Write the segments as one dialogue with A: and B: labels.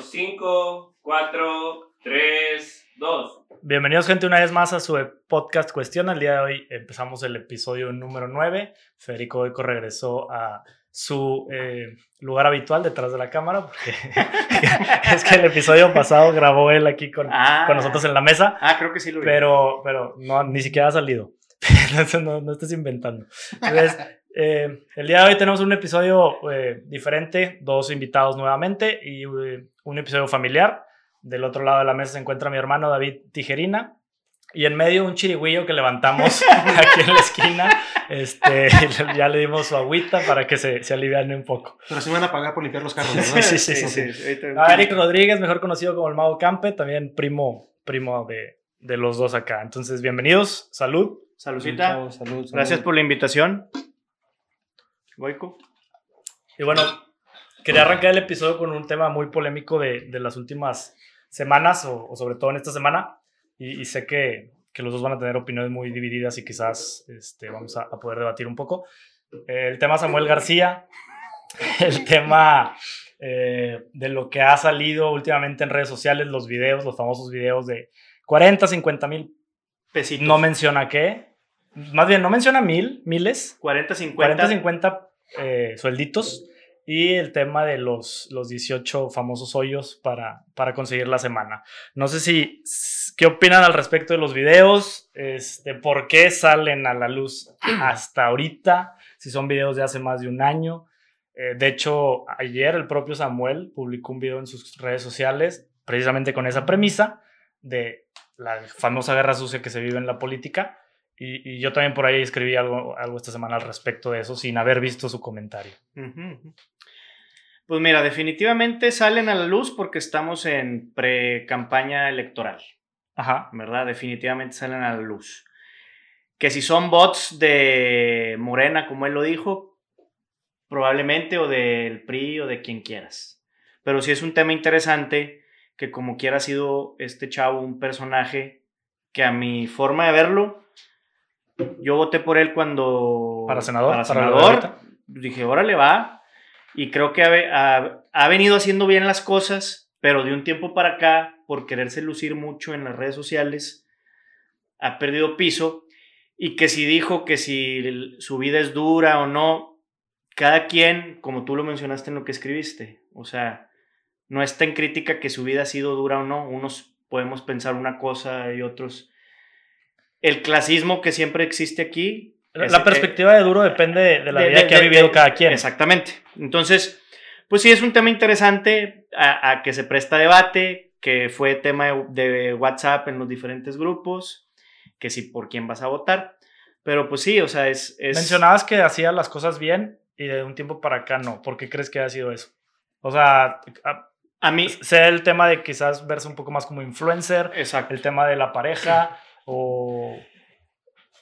A: 5, 4, 3, 2.
B: Bienvenidos gente una vez más a su podcast Cuestión. El día de hoy empezamos el episodio número 9. Federico Oico regresó a su eh, lugar habitual detrás de la cámara porque es que el episodio pasado grabó él aquí con,
C: Ah.
B: con nosotros en la mesa,
C: Ah, creo que sí lo vi.
B: pero, pero no, ni siquiera ha salido. No, no estés inventando. Entonces, eh, el día de hoy tenemos un episodio eh, diferente, dos invitados nuevamente y eh, un episodio familiar. Del otro lado de la mesa se encuentra mi hermano David Tijerina y en medio un chirigüillo que levantamos aquí en la esquina. Este, ya le dimos su agüita para que se, se aliviane un poco.
D: Pero sí van a pagar por limpiar los carros,
B: Sí,
D: ¿verdad?
B: sí, sí, sí,
C: ahorita-
B: A Eric Rodríguez, mejor conocido como el Mago Campe, también primo, primo de, de los dos acá. Entonces, bienvenidos, salud.
C: Saludcita.
D: Salud, salud, salud.
C: Gracias por la invitación. Goico.
B: Y bueno, quería arrancar el episodio con un tema muy polémico de, de las últimas semanas, o, o sobre todo en esta semana, y, y sé que, que los dos van a tener opiniones muy divididas y quizás este, vamos a, a poder debatir un poco. Eh, el tema Samuel García, el tema eh, de lo que ha salido últimamente en redes sociales, los videos, los famosos videos de 40, 50 mil,
C: Pesitos.
B: no menciona qué, más bien no menciona mil, miles,
C: 40, 50.
B: 40, 50 eh, suelditos y el tema de los, los 18 famosos hoyos para, para conseguir la semana. No sé si, ¿qué opinan al respecto de los videos? Este, ¿Por qué salen a la luz hasta ahorita? Si son videos de hace más de un año. Eh, de hecho, ayer el propio Samuel publicó un video en sus redes sociales precisamente con esa premisa de la famosa guerra sucia que se vive en la política. Y, y yo también por ahí escribí algo, algo esta semana al respecto de eso sin haber visto su comentario.
C: Pues mira, definitivamente salen a la luz porque estamos en pre-campaña electoral,
B: Ajá.
C: ¿verdad? Definitivamente salen a la luz. Que si son bots de Morena, como él lo dijo, probablemente, o del PRI o de quien quieras. Pero sí es un tema interesante que como quiera ha sido este chavo un personaje que a mi forma de verlo, yo voté por él cuando...
B: Para senador,
C: Para
B: para
C: senador.
B: ahorita.
C: dije, órale, va. Y creo que ha, ha- ha venido haciendo bien las cosas, pero de un tiempo para acá, por quererse lucir mucho en las redes sociales, ha perdido piso. Y que si dijo que si su vida es dura o no, cada quien, como tú lo mencionaste en lo que escribiste, o sea, no está en crítica que su vida ha sido dura o no. Unos podemos pensar una cosa y otros. El clasismo que siempre existe aquí.
B: La,
C: es-
B: la perspectiva de duro depende de, de la
C: de-
B: vida
C: de-
B: que ha vivido cada quien.
C: Exactamente. Entonces, pues sí, es un tema interesante a, a que se presta debate, que fue tema de, WhatsApp en los diferentes grupos, que sí por quién vas a votar. Pero pues sí, o sea, es... es
B: Mencionabas que hacía las cosas bien y de un tiempo para acá no. ¿Por qué crees que ha sido eso? O sea, a-
C: A mí...
B: sea el tema de quizás verse un poco más como influencer,
C: Exacto.
B: el tema de la pareja o...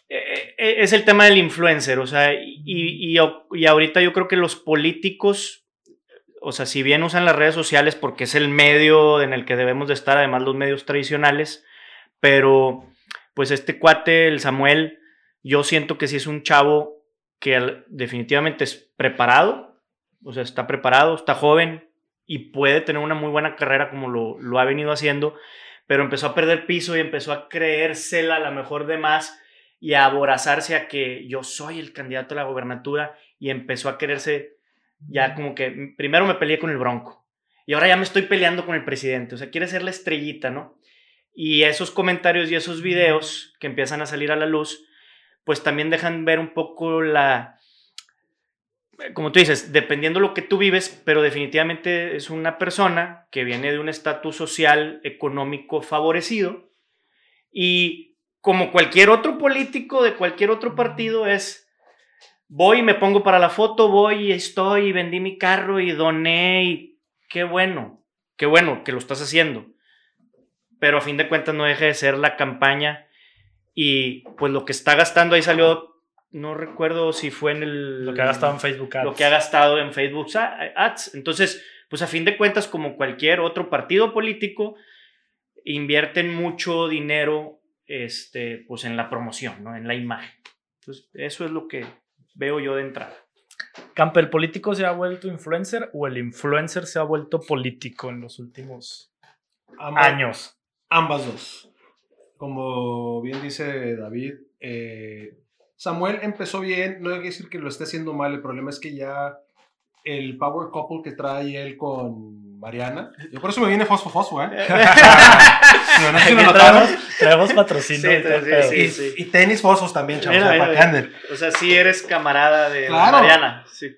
C: Eh, eh, es el tema del influencer, o sea, y, y, ahorita yo creo que los políticos, o sea, si bien usan las redes sociales porque es el medio en el que debemos de estar, además los medios tradicionales, pero pues este cuate, el Samuel, yo siento que sí es un chavo que definitivamente es preparado, o sea, está preparado, está joven y puede tener una muy buena carrera como lo, lo ha venido haciendo, pero empezó a perder piso y empezó a creérsela a la mejor de más y a aborazarse a que yo soy el candidato a la gobernatura y empezó a quererse ya como que primero me peleé con el Bronco y ahora ya me estoy peleando con el presidente, o sea, quiere ser la estrellita, ¿no? Y esos comentarios y esos videos que empiezan a salir a la luz, pues también dejan ver un poco la, como tú dices, dependiendo lo que tú vives, pero definitivamente es una persona que viene de un estatus social, económico favorecido y como cualquier otro político de cualquier otro partido es, voy y me pongo para la foto, voy y estoy y vendí mi carro y doné y qué bueno, qué bueno que lo estás haciendo. Pero a fin de cuentas no deja de ser la campaña y pues lo que está gastando ahí salió, no recuerdo si fue en el...
B: Lo que ha gastado en Facebook Ads.
C: Lo que ha gastado en Facebook Ads. Entonces, pues a fin de cuentas, como cualquier otro partido político, invierten mucho dinero este, pues en la promoción, ¿no? En la imagen. Entonces, eso es lo que veo yo de entrada.
B: Campe, ¿el político se ha vuelto influencer o el influencer se ha vuelto político en los últimos
D: Ambas-
B: años?
D: Ambas dos. Como bien dice David, eh, Samuel empezó bien, no hay que decir que lo esté haciendo mal, el problema es que ya el power couple que trae él con Mariana, yo por eso me viene fosfo fosfo, ¿eh? Pero no sé si lo
B: Aquí
D: notaron.
B: traemos, traemos patrocinio.
C: Sí,
B: y
C: sí, sí.
D: Tenis fosfos también, chavos,
C: Mira,
D: o sea,
C: mira,
D: para que
C: mira.
D: anden.
C: O sea, sí eres camarada de
D: Claro.
C: Mariana. Sí.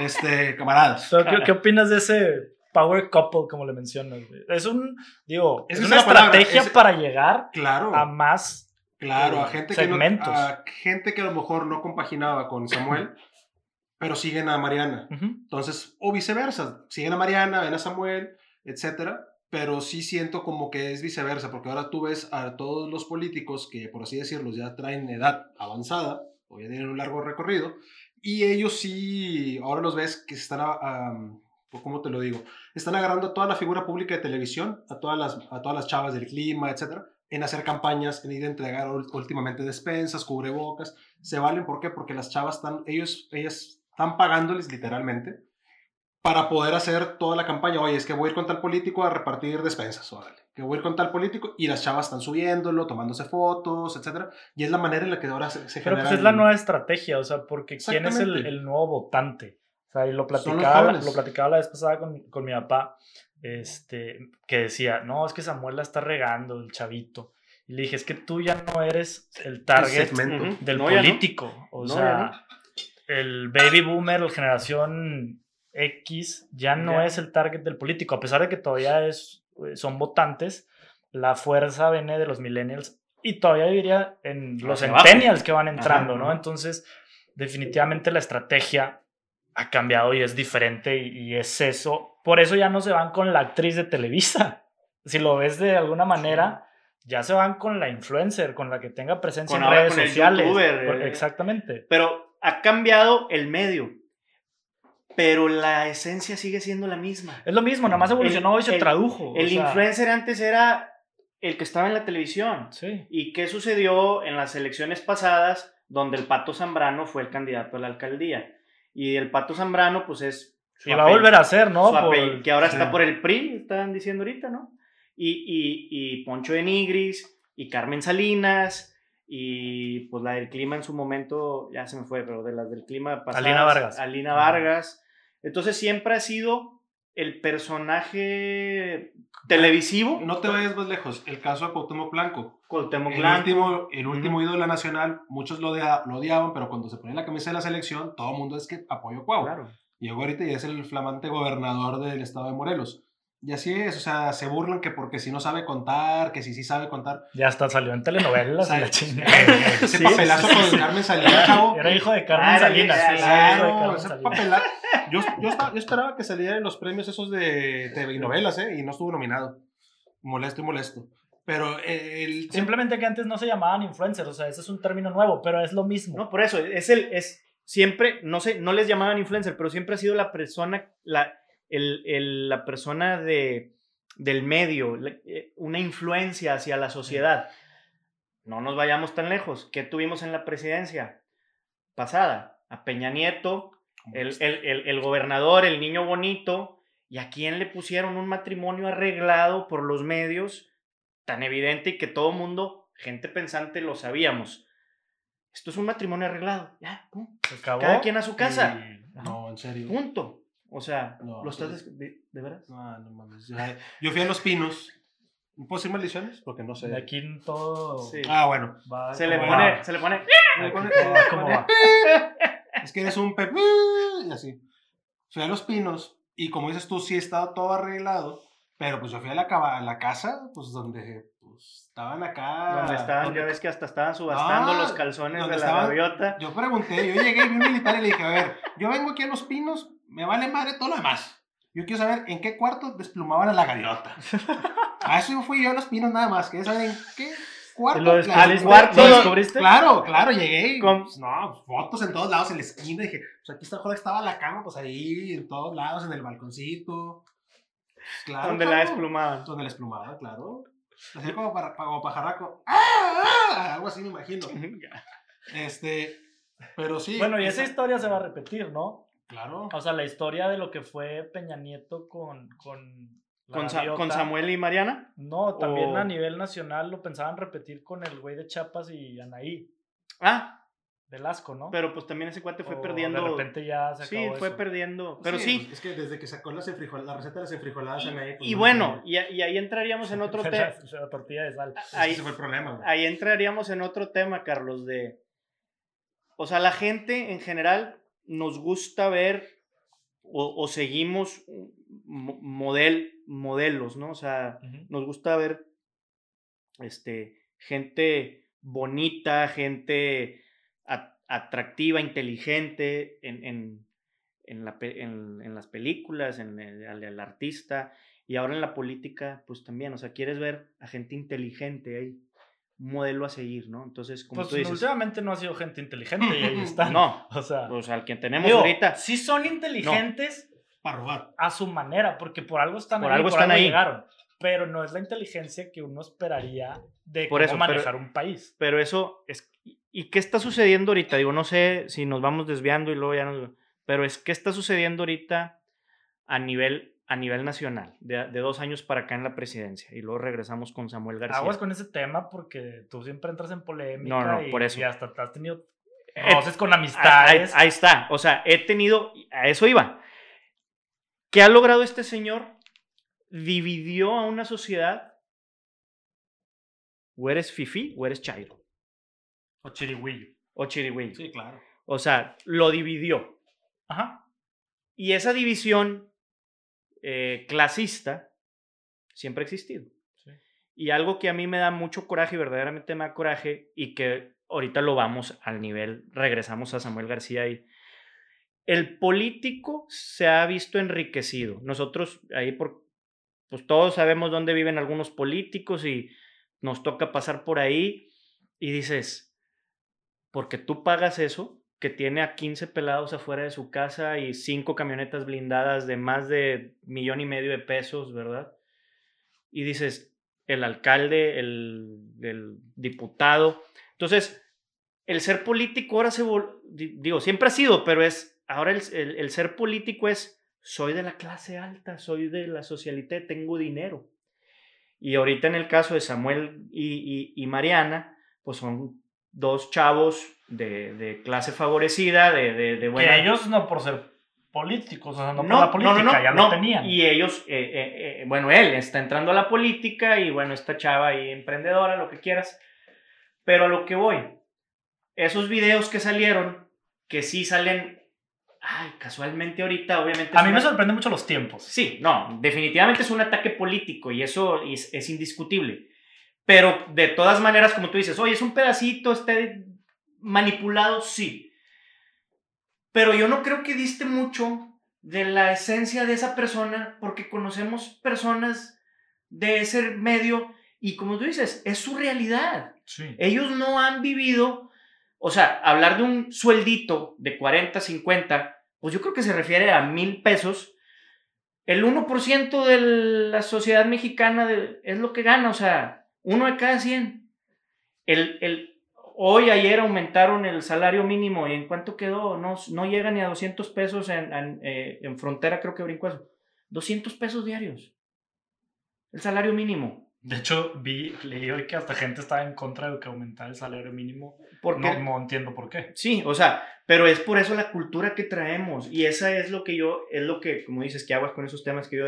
D: Este, camaradas.
B: ¿qué, qué opinas de ese power couple, como le mencionas? güey? Es un, digo, es
D: es
B: una estrategia
D: es-
B: para llegar
D: Claro.
B: a más
D: Claro,
B: eh,
D: a gente, que no, a gente que a lo mejor no compaginaba con Samuel, pero siguen a Mariana. Entonces, o viceversa, siguen a Mariana, ven a Samuel, etcétera, pero sí siento como que es viceversa, porque ahora tú ves a todos los políticos que, por así decirlo, ya traen edad avanzada, o ya tienen un largo recorrido, y ellos sí, ahora los ves que se están, ¿cómo te lo digo? Están agarrando a toda la figura pública de televisión, a todas las, a todas las chavas del clima, etcétera, en hacer campañas, en ir a entregar últimamente despensas, cubrebocas, se valen, ¿por qué? Porque las chavas están, ellos, ellas están pagándoles literalmente para poder hacer toda la campaña. Oye, es que voy a ir con tal político a repartir despensas, órale. Que voy a ir con tal político y las chavas están subiéndolo, tomándose fotos, etcétera. Y es la manera en la que ahora se, se
B: Pero pues es la nueva estrategia, o sea, porque ¿quién es el, el nuevo votante? O sea, y lo platicaba, lo platicaba la vez pasada con, con mi papá, este, que decía, no, es que Samuel la está regando, el chavito. Y le dije, es que tú ya no eres el target del
C: No, ya no.
B: político. O
C: No,
B: sea, el baby boomer, la generación X, ya no es el target del político. A pesar de que todavía es, eh, son votantes, la fuerza viene de los millennials y todavía diría en los centennials que van entrando, ¿no? Entonces, definitivamente la estrategia ha cambiado y es diferente y, y es eso. Por eso ya no se van con la actriz de Televisa. Si lo ves de alguna manera, ya se van con la influencer, con la que tenga presencia
C: Con
B: en redes
C: con el
B: sociales.
C: youtuber, eh.
B: Exactamente.
C: Pero ha cambiado el medio. Pero la esencia sigue siendo la misma.
B: Es lo mismo, nada más evolucionó y se
C: el-
B: tradujo.
C: El
B: sea,
C: influencer antes era el que estaba en la televisión.
B: Sí.
C: ¿Y qué sucedió en las elecciones pasadas donde el Pato Zambrano fue el candidato a la alcaldía? Y el Pato Zambrano, pues es...
B: Y va a volver a ser, ¿no? Por-
C: que ahora está por el PRI, están diciendo ahorita, ¿no? Y, y, y Poncho de Nigris, y Carmen Salinas, y pues la del clima en su momento, ya se me fue, pero de las del clima pasadas,
B: Alina Vargas.
C: Alina Vargas. Entonces siempre ha sido el personaje televisivo.
D: No te vayas más lejos. El caso de Cuauhtémoc Blanco.
C: Cuauhtémoc
D: El
C: Blanco.
D: último, el último ídolo nacional, muchos lo, odia- lo odiaban, pero cuando se ponía la camisa de la selección, todo el mundo es que apoyó a Cuau.
C: Claro.
D: Llegó ahorita y es el flamante gobernador del estado de Morelos. Y así es, o sea, se burlan que porque si no sabe contar, que si sí sabe contar.
B: Ya hasta salió en telenovelas y la chingada.
D: Ese papelazo con. Carmen Salinas, chavo.
B: Era hijo de Carmen Salinas.
D: Claro, ese papelazo. Yo, yo, estaba- yo esperaba que saliera en los premios esos de TV y novelas, ¿eh? Y no estuvo nominado. Molesto y molesto. Pero eh, el...
B: Simplemente que antes no se llamaban influencers, o sea, ese es un término nuevo, pero es lo mismo.
C: No, por eso, es el, es siempre, no sé, no les llamaban influencer, pero siempre ha sido la persona, la, el, el- la persona de, del medio, la- eh, una influencia hacia la sociedad. No nos vayamos tan lejos. ¿Qué tuvimos en la presidencia pasada? A Peña Nieto, el, el- el- el gobernador, el niño bonito, y a quién le pusieron un matrimonio arreglado por los medios tan evidente y que todo mundo, gente pensante, lo sabíamos. Esto es un matrimonio arreglado. Ya,
B: Se acabó.
C: Cada quien a su casa.
D: y- No, en serio.
C: Punto. O sea,
D: No,
C: ¿lo estás
D: pues-
C: des- de, de veras?
D: No, no mames. Yo fui a Los Pinos. ¿No ¿Puedo decir maldiciones? Porque no sé.
B: De aquí todo
C: Sí.
D: Ah, bueno.
B: va
C: Se le pone, se le pone.
B: Aquí todo va como va.
D: Es que eres un pep. Y así. Fui a Los Pinos. Y como dices tú, sí estaba todo arreglado. Pero pues yo fui a la, caba- a la casa, pues donde pues, estaban acá.
C: Donde estaban,
D: donde-
C: ya ves que hasta estaban subastando
D: Ah,
C: los calzones de la
D: estaban-
C: gaviota.
D: Yo pregunté, yo llegué y vi un militar y le dije, a ver, yo vengo aquí a Los Pinos, me vale madre todo lo demás. Yo quiero saber en qué cuarto desplumaban a la gaviota. A eso fui yo a Los Pinos nada más. Quería saber en qué cuarto.
B: ¿Y lo
D: Claro,
B: descubriste?
C: cuarto-
B: ¿Lo descubriste?
D: Claro, claro, llegué y, pues, no, fotos en todos lados, en la esquina, dije, pues aquí está joder, estaba la cama, pues ahí, en todos lados, en el balconcito. Pues, Claro,
C: donde la
D: claro.
C: desplumaban.
D: Donde la esplumaba, claro. Así como, para, como pajarraco. ¡Ah! ah! Algo así me imagino. Este, Pero sí.
B: Bueno, y esa historia se va a repetir, ¿no?
D: Claro.
B: O sea, la historia de lo que fue Peña Nieto con. ¿Con,
C: Sa- con Samuel y Mariana?
B: No, también
C: o-
B: a nivel nacional lo pensaban repetir con el güey de Chiapas y Anaí.
C: Ah,
B: Velasco, ¿no?
C: pero pues también ese cuate fue
B: O
C: perdiendo.
B: De repente ya se
C: sí,
B: acabó
C: fue
B: eso.
C: perdiendo. Pero sí.
D: Es que desde que sacó las la receta de las enfrijoladas en ahí. pues,
C: Y
D: no
C: bueno, y, y ahí entraríamos en otro tema.
B: la, la tortilla de sal.
C: Ahí-
D: ese fue el problema, güey.
C: ahí entraríamos en otro tema, Carlos, de... O sea, la gente en general nos gusta ver o, o seguimos mo- model, modelos, ¿no? O sea, nos gusta ver este, gente bonita, gente atractiva, inteligente en, en, en, la las películas, en el, al- al artista, y ahora en la política, pues también, o sea, quieres ver a gente inteligente ahí, modelo a seguir, ¿no? Entonces, como
B: Pues
C: tú dices,
B: últimamente no ha sido gente inteligente y ahí están.
C: no,
B: O sea,
C: pues al que tenemos
B: digo,
C: ahorita,
B: sí son inteligentes
D: Para robar.
B: a su manera, porque por algo están
C: Por
B: ahí,
C: algo
B: por
C: están
B: algo
C: ahí.
B: llegaron. Pero no es la inteligencia que uno esperaría de
C: Por
B: cómo
C: eso, pero-
B: manejar un país.
C: pero eso es... ¿Y qué está sucediendo ahorita? Digo, no sé si nos vamos desviando y luego ya nos... Pero es qué está sucediendo ahorita a nivel, a nivel nacional, de, de dos años para acá en la presidencia. Y luego regresamos con Samuel García.
B: Aguas con ese tema porque tú siempre entras en polémica
C: No, no,
B: y,
C: por eso.
B: y hasta te has tenido
C: Eh,
B: roces con
C: ahí-
B: amistades.
C: ahí está. O sea, he tenido, a eso iba. ¿Qué ha logrado este señor? Dividió a una sociedad. O eres fifi o eres chairo.
B: O chirigüillo.
C: O chirigüey.
D: Sí, claro.
C: O sea, lo dividió.
B: Ajá.
C: Y esa división eh, clasista siempre ha existido.
B: Sí.
C: Y algo que a mí me da mucho coraje y verdaderamente me da coraje y que ahorita lo vamos al nivel, regresamos a Samuel García y el político se ha visto enriquecido. Nosotros ahí por, pues todos sabemos dónde viven algunos políticos y nos toca pasar por ahí y dices, porque tú pagas eso, que tiene a 15 pelados afuera de su casa y cinco camionetas blindadas de más de millón y medio de pesos, ¿verdad? Y dices, el alcalde, el, diputado. Entonces, el ser político ahora se... Digo, siempre ha sido, pero es... Ahora el ser político es, soy de la clase alta, soy de la socialité, tengo dinero. Y ahorita en el caso de Samuel y, y- y Mariana, pues son dos chavos de, de clase favorecida, de, de, de buena...
B: Que ellos no por ser políticos, o sea, no,
C: No,
B: por la política,
C: no, no,
B: ya
C: no.
B: lo tenían.
C: Y ellos, eh, eh, eh, bueno, él está entrando a la política y bueno, esta chava ahí emprendedora, lo que quieras. Pero a lo que voy, esos videos que salieron, que sí salen, ay, casualmente ahorita, obviamente...
B: A mí me sorprenden mucho los tiempos.
C: Sí, no, definitivamente es un ataque político y eso es, es indiscutible. Pero de todas maneras, como tú dices, oye, es un pedacito, está manipulado, sí. Pero yo no creo que diste mucho de la esencia de esa persona porque conocemos personas de ese medio y como tú dices, es su realidad.
B: Sí.
C: Ellos no han vivido, o sea, hablar de un sueldito de 40, 50, pues yo creo que se refiere a mil pesos. El 1% de la sociedad mexicana de- es lo que gana, o sea, uno de cada 100. El, el, hoy, ayer aumentaron el salario mínimo y en cuánto quedó, no, no llega ni a 200 pesos en, en, eh, en frontera, creo que brincó eso. 200 pesos diarios. El salario mínimo.
B: De hecho, vi, leí hoy que hasta gente estaba en contra de que aumentara el salario mínimo.
C: Porque
B: No, no entiendo por qué.
C: Sí, o sea, pero es por eso la cultura que traemos. Y esa es lo que yo, es lo que, como dices, que aguas con esos temas que yo.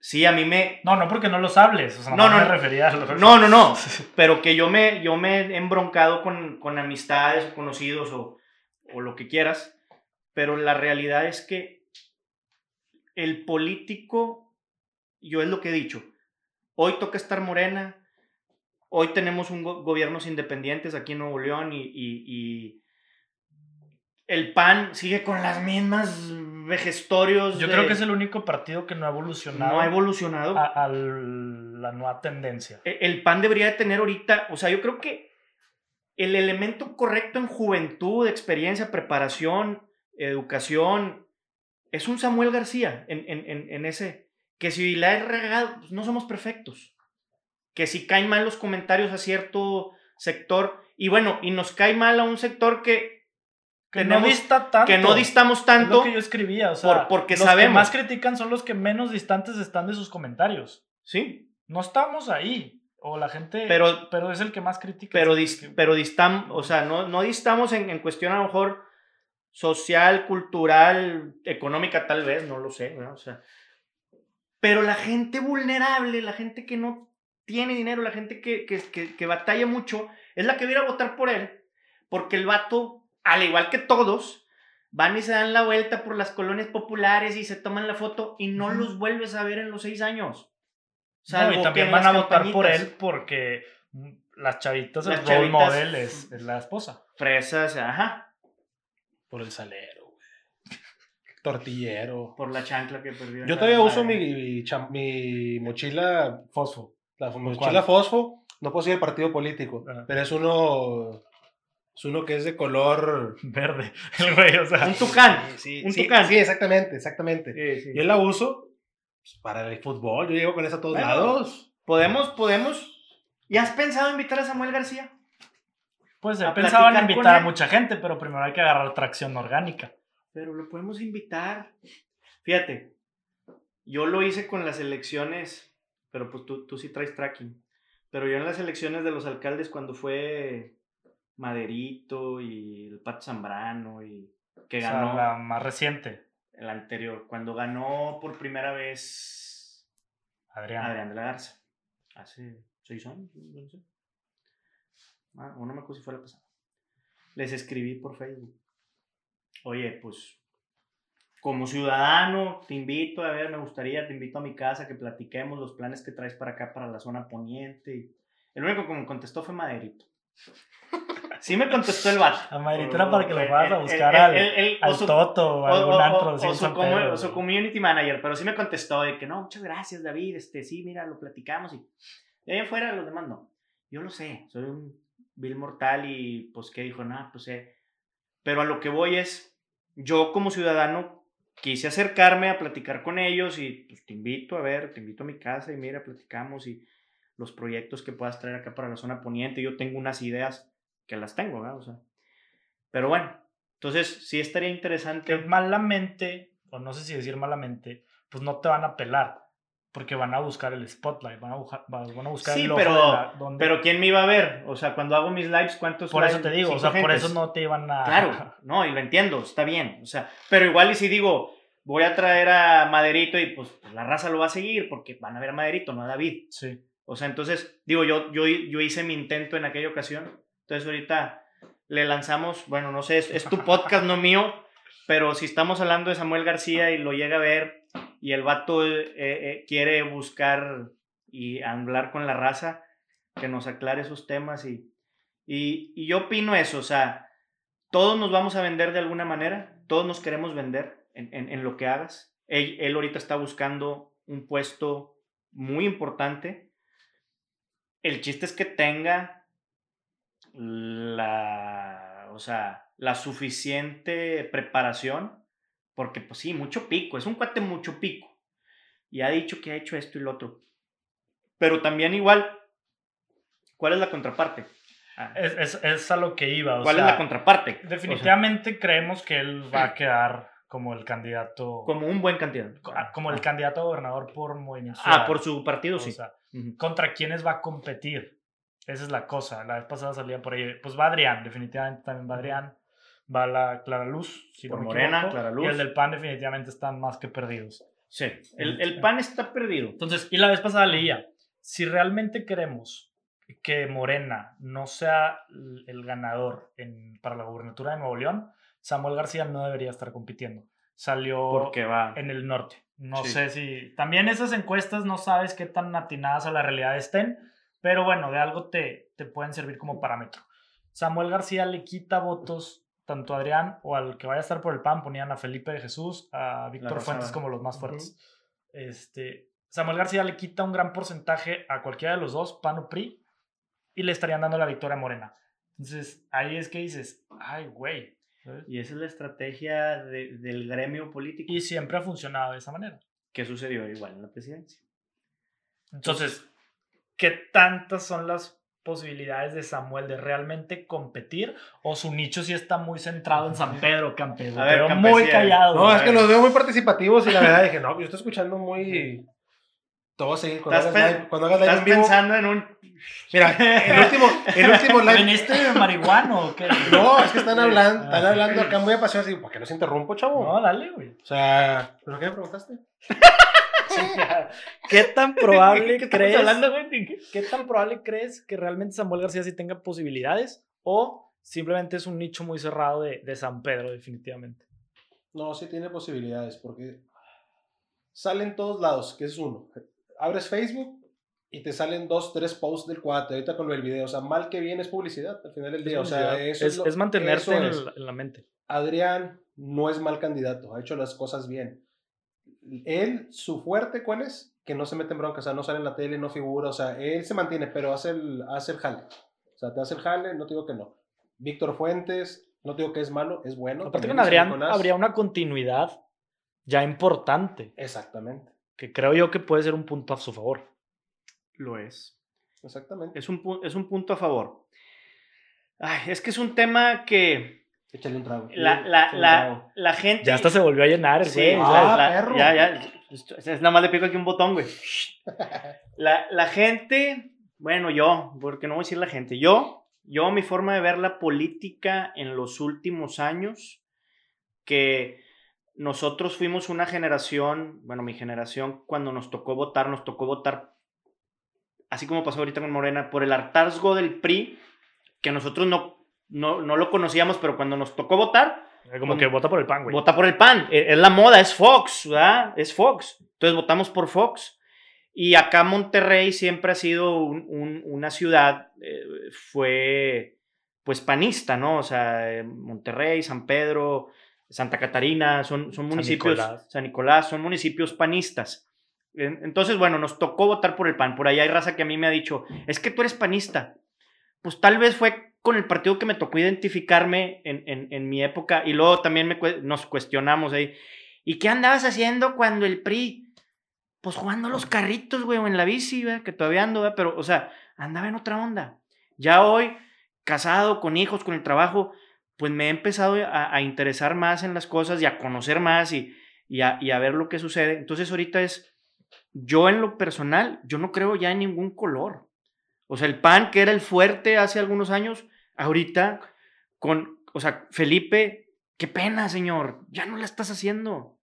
C: Sí, a mí me.
B: No, no porque no los hables. O sea,
C: No,
B: no,
C: no,
B: me
C: no.
B: refería a lo
C: No, no, no. Pero que yo me, yo me he embroncado con, con amistades o conocidos o, o lo que quieras. Pero la realidad es que el político, yo es lo que he dicho. Hoy toca estar morena. Hoy tenemos un go- gobiernos independientes aquí en Nuevo León y, y- y el PAN sigue con las mismas vejestorios.
B: Yo
C: de-
B: creo que es el único partido que no ha evolucionado
C: no ha evolucionado.
B: a, a la nueva tendencia.
C: E- el PAN debería de tener ahorita, o sea, yo creo que el elemento correcto en juventud, experiencia, preparación, educación, es un Samuel García en, en- en- en ese, que si la he regado, pues no somos perfectos. Que si caen mal los comentarios a cierto sector, y bueno, y nos cae mal a un sector que
B: Que
C: tenemos-
B: no dista tanto.
C: que no distamos
B: Es
C: tanto.
B: lo que yo escribía, o sea,
C: por- porque
B: los
C: sabemos.
B: que más critican son los que menos distantes están de sus comentarios.
C: Sí,
B: No estamos ahí. O la gente.
C: Pero-
B: pero es el que más critica.
C: pero,
B: Es el
C: dis-
B: que-
C: pero distamos, o sea, no, no distamos en, en cuestión a lo mejor social, cultural, económica tal vez, no lo sé, ¿verdad? O sea, pero la gente vulnerable, la gente que no tiene dinero, la gente que, que, que, que batalla mucho, es la que ir a votar por él, porque el vato, al igual que todos, van y se dan la vuelta por las colonias populares y se toman la foto y no los vuelves a ver en los seis años.
B: No,
C: Salvo
B: y
C: que
B: también
C: en
B: van a votar por él porque mm, las chavitas, el
C: Las
B: role
C: chavitas.
B: model es, es la esposa.
C: Fresas, ajá,
D: Por el salero, güey. Tortillero.
C: por la chancla que perdió.
D: Yo todavía uso mi, mi mi mochila,
B: Fosfo.
D: la mochila fosfo. No puedo el partido político,
B: Ajá.
D: pero es uno, es uno que es de color...
B: Verde. El güey, o sea.
C: Un tucán.
D: Sí,
C: un
D: sí,
C: tucán.
D: sí, exactamente, exactamente.
C: Sí, sí.
D: Yo la uso pues, para el fútbol, yo llego con esa a todos
C: Bueno.
D: lados.
C: Podemos, podemos. ¿Ya has pensado invitar a Samuel García?
B: Pues he
C: a
B: pensado en invitar a mucha gente, pero primero hay que agarrar tracción orgánica.
C: Pero lo podemos invitar. Fíjate, yo lo hice con las elecciones, pero pues tú, tú sí traes tracking. Pero yo en las elecciones de los alcaldes cuando fue Maderito y el Pato Zambrano y que
B: O sea,
C: ganó
B: la más reciente,
C: el anterior, cuando ganó por primera vez
B: Adrián.
C: Adrián de la Garza. Hace seis años, no sé. Ah, o no me acuerdo si fue la pasada. Les escribí por Facebook. Oye, pues, como ciudadano, te invito a ver, me gustaría, te invito a mi casa, que platiquemos los planes que traes para acá, para la zona poniente. Y El único que me contestó fue Maderito. Sí me contestó el vato.
B: A Maderito era para que lo fueras a buscar
C: el-
B: al,
C: el- el-
B: al
C: o su-
B: Toto o
C: o,
B: algún antro
C: o- su, o su community manager, pero sí me contestó de que no, muchas gracias David, este, sí, mira, lo platicamos y de ahí afuera los demás no. Yo lo sé, soy un vil mortal y pues que dijo, nada, pues eh. Pero a lo que voy es, yo como ciudadano quise acercarme a platicar con ellos y pues te invito a ver, te invito a mi casa y mira, platicamos y los proyectos que puedas traer acá para la zona poniente. Yo tengo unas ideas que las tengo, ¿verdad? O sea, pero bueno, entonces sí estaría
B: que
C: interesante.
B: malamente, o no sé si decir malamente, pues no te van a pelar. Porque van a buscar el spotlight, van a, buscar, van a buscar
C: Sí,
B: el
C: pero-
B: la- donde-
C: Pero ¿quién me iba a ver? O sea, cuando hago mis lives, ¿cuántos
B: por eso
C: lives?
B: te digo, o sea, por
C: gentes.
B: eso no te iban a...
C: Claro, no, y lo entiendo, está bien. O sea, pero igual y si digo, voy a traer a Maderito y pues, pues, la raza lo va a seguir porque van a ver a Maderito, no a David.
B: Sí.
C: O sea, entonces, digo, yo, yo, yo hice mi intento en aquella ocasión. Entonces ahorita le lanzamos, bueno, no sé, es, tu podcast, no mío, pero si estamos hablando de Samuel García y lo llega a ver y el vato eh, eh, quiere buscar y hablar con la raza, que nos aclare esos temas y, y, yo opino eso, o sea, todos nos vamos a vender de alguna manera, todos nos queremos vender en, en- en lo que hagas. Él, él ahorita está buscando un puesto muy importante. El chiste es que tenga la, o sea, la suficiente preparación, porque pues sí, mucho pico, es un cuate mucho pico. Y ha dicho que ha hecho esto y lo otro. Pero también igual, ¿cuál es la contraparte? Ah,
B: Es, es, es a lo que iba. O
C: ¿Cuál
B: sea,
C: es la contraparte? O sea,
B: Definitivamente creemos que él va a quedar como el candidato...
C: como un buen candidato.
B: ah, como el
C: Ah.
B: candidato a gobernador por Movimiento
C: Ah, por su partido,
B: O
C: sí.
B: sea. ¿Contra quiénes va a competir? Esa es la cosa. La vez pasada salía por ahí. Pues va Adrián, definitivamente también va Adrián. Va la Clara Luz, si
C: Por
B: no me
C: Morena,
B: equivoco,
C: Clara Luz.
B: Y el del PAN definitivamente están más que perdidos.
C: Sí, el, el pan está perdido.
B: Entonces, y la vez pasada leía, si realmente queremos que Morena no sea el ganador en, para la gubernatura de Nuevo León, Samuel García no debería estar compitiendo. Salió
C: Porque va.
B: en el norte. No
C: Sí.
B: sé si... También esas encuestas no sabes qué tan atinadas a la realidad estén, pero bueno, de algo te, te pueden servir como parámetro. Samuel García le quita votos tanto a Adrián o al que vaya a estar por el PAN, ponían a Felipe de Jesús, a Víctor. Fuentes como los más fuertes. este, Samuel García le quita un gran porcentaje a cualquiera de los dos, PAN o PRI, y le estarían dando la victoria a Morena. Entonces, ahí es que dices, ay, güey.
C: Y esa es la estrategia de- del gremio político.
B: Y siempre ha funcionado de esa manera.
C: que sucedió igual en la presidencia.
B: Entonces, ¿qué tantas son las posibilidades de Samuel de realmente competir o su nicho sí está muy centrado en San Pedro, Campeón? Muy callado.
D: No, es que los veo muy participativos y la verdad dije, no, yo estoy escuchando muy... Todo seguir cuando hagas live, cuando hagas live
C: Estás
D: en vivo.
C: pensando en un.
D: Mira, el último, el último live...
B: ¿Veniste marihuano o qué?
D: No, es que están hablando, están
B: Ah.
D: hablando acá muy apasionados. Digo, ¿por qué no se interrumpo, chavo?
B: No, dale, güey.
D: O sea, ¿pero qué me preguntaste?
B: ¿Qué tan probable
C: ¿Qué
B: crees?
C: hablando?
B: ¿Qué tan probable crees que realmente Samuel García sí tenga posibilidades o simplemente es un nicho muy cerrado de, de San Pedro definitivamente?
D: No, sí tiene posibilidades, porque sale en todos lados, que es uno. Abres Facebook y te salen dos, tres posts del cuate, ahorita con el video. O sea, mal que bien es publicidad al final del día. O sea, eso
B: es,
D: lo-
B: es mantenerte
D: eso
B: en,
D: es.
B: la- en la mente.
D: Adrián no es mal candidato, ha hecho las cosas bien. Él, su fuerte, ¿cuál es? Que no se mete en bronca, o sea, no sale en la tele, no figura, o sea, él se mantiene, pero hace el, hace el jale. O sea, te hace el jale, no te digo que no. Víctor Fuentes, no te digo que es malo, es bueno.
B: Aparte con Adrián
D: Nicolás.
B: habría una continuidad ya importante,
D: Exactamente,
B: que creo yo que puede ser un punto a su favor.
C: Lo es.
D: exactamente.
C: Es un, es un punto a favor. Ay, es que es un tema que
D: Échale un trago.
C: la, la,
D: un
C: la,
D: trago.
C: la gente.
B: Ya hasta se volvió a llenar,
C: Sí,
B: güey.
D: Ah,
C: la-
D: perro.
C: ya, ya. Es, es nada más le pico aquí un botón, güey. La, la gente, bueno, yo, porque no voy a decir la gente, yo, yo, mi forma de ver la política en los últimos años, que nosotros fuimos una generación, bueno, mi generación, cuando nos tocó votar, nos tocó votar, así como pasó ahorita con Morena, por el hartazgo del PRI, que nosotros no, no, no lo conocíamos, pero cuando nos tocó votar,
B: Como
C: con-
B: que vota por el pan, güey.
C: Vota por el PAN. Eh, Es la moda, es Fox, ¿verdad? Es Fox. Entonces votamos por Fox. Y acá Monterrey siempre ha sido un- un- una ciudad, eh, fue pues panista, ¿no? O sea, Monterrey, San Pedro, Santa Catarina, son, son municipios,
B: Nicolás.
C: San Nicolás, son municipios panistas. En- Entonces, bueno, nos tocó votar por el PAN. Por ahí hay raza que a mí me ha dicho, es que tú eres panista. Pues tal vez fue con el partido que me tocó identificarme en, en- en mi época y luego también me nos cuestionamos ahí. ¿Y qué andabas haciendo cuando el PRI? Pues jugando los carritos, güey, o en la bici, ¿verdad? que todavía ando, ¿verdad? pero, o sea, andaba en otra onda. Ya hoy, casado, con hijos, con el trabajo, pues me he empezado a, a interesar más en las cosas y a conocer más y, y, a, y a ver lo que sucede. Entonces ahorita es, yo en lo personal, yo no creo ya en ningún color. O sea, el PAN, que era el fuerte hace algunos años, ahorita, con, o sea, Felipe, qué pena, señor, ya no la estás haciendo.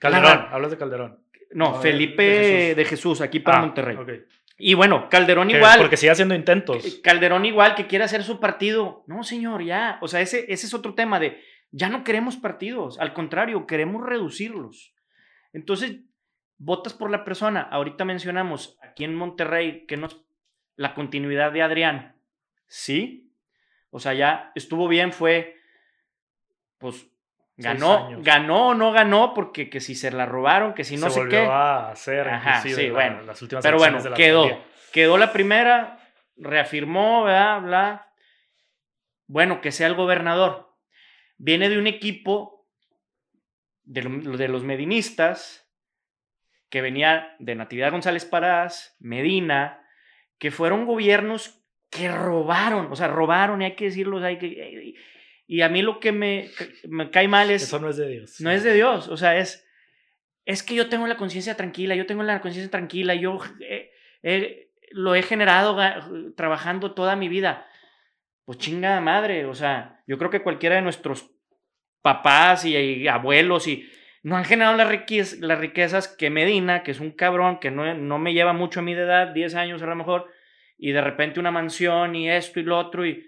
B: Calderón,
C: La-
B: hablas de Calderón.
C: No, Felipe
D: de
C: de
D: Jesús.
C: Aquí para
B: Ah,
C: Monterrey. Y bueno, Calderón
B: Que-
C: igual.
B: Porque sigue haciendo intentos.
C: Calderón igual que quiere hacer su partido. No, señor, ya. O sea, ese, ese es otro tema de, ya no queremos partidos. Al contrario, queremos reducirlos. Entonces, votas por la persona. Ahorita mencionamos aquí en Monterrey que nos, la continuidad de Adrián. Sí. O sea, ya estuvo bien, fue, pues, ganó, ganó o no ganó, porque que si se la robaron, que si no
B: se
C: sé
B: volvió
C: qué.
B: a hacer
C: Ajá, sí,
B: la-
C: bueno.
B: las últimas
C: Pero bueno,
B: elecciones de la
C: quedó. Quedó la primera, reafirmó, ¿verdad? Bla. Bueno, que sea el gobernador. Viene de un equipo de, lo- de los medinistas, que venía de Natividad González Parás, Medina, que fueron gobiernos que robaron, o sea, robaron, y hay que decirlo, o sea, hay que- y a mí lo que me, me cae mal es...
B: Eso no es de Dios.
C: No es de Dios, o sea, es, es que yo tengo la conciencia tranquila, yo tengo la conciencia tranquila, yo eh, eh, lo he generado trabajando toda mi vida. Pues chingada madre, o sea, yo creo que cualquiera de nuestros papás y, y abuelos y no han generado las, riquez- las riquezas que Medina, que es un cabrón que no, no me lleva mucho a mi de edad, 10 años a lo mejor, y de repente una mansión y esto y lo otro, y,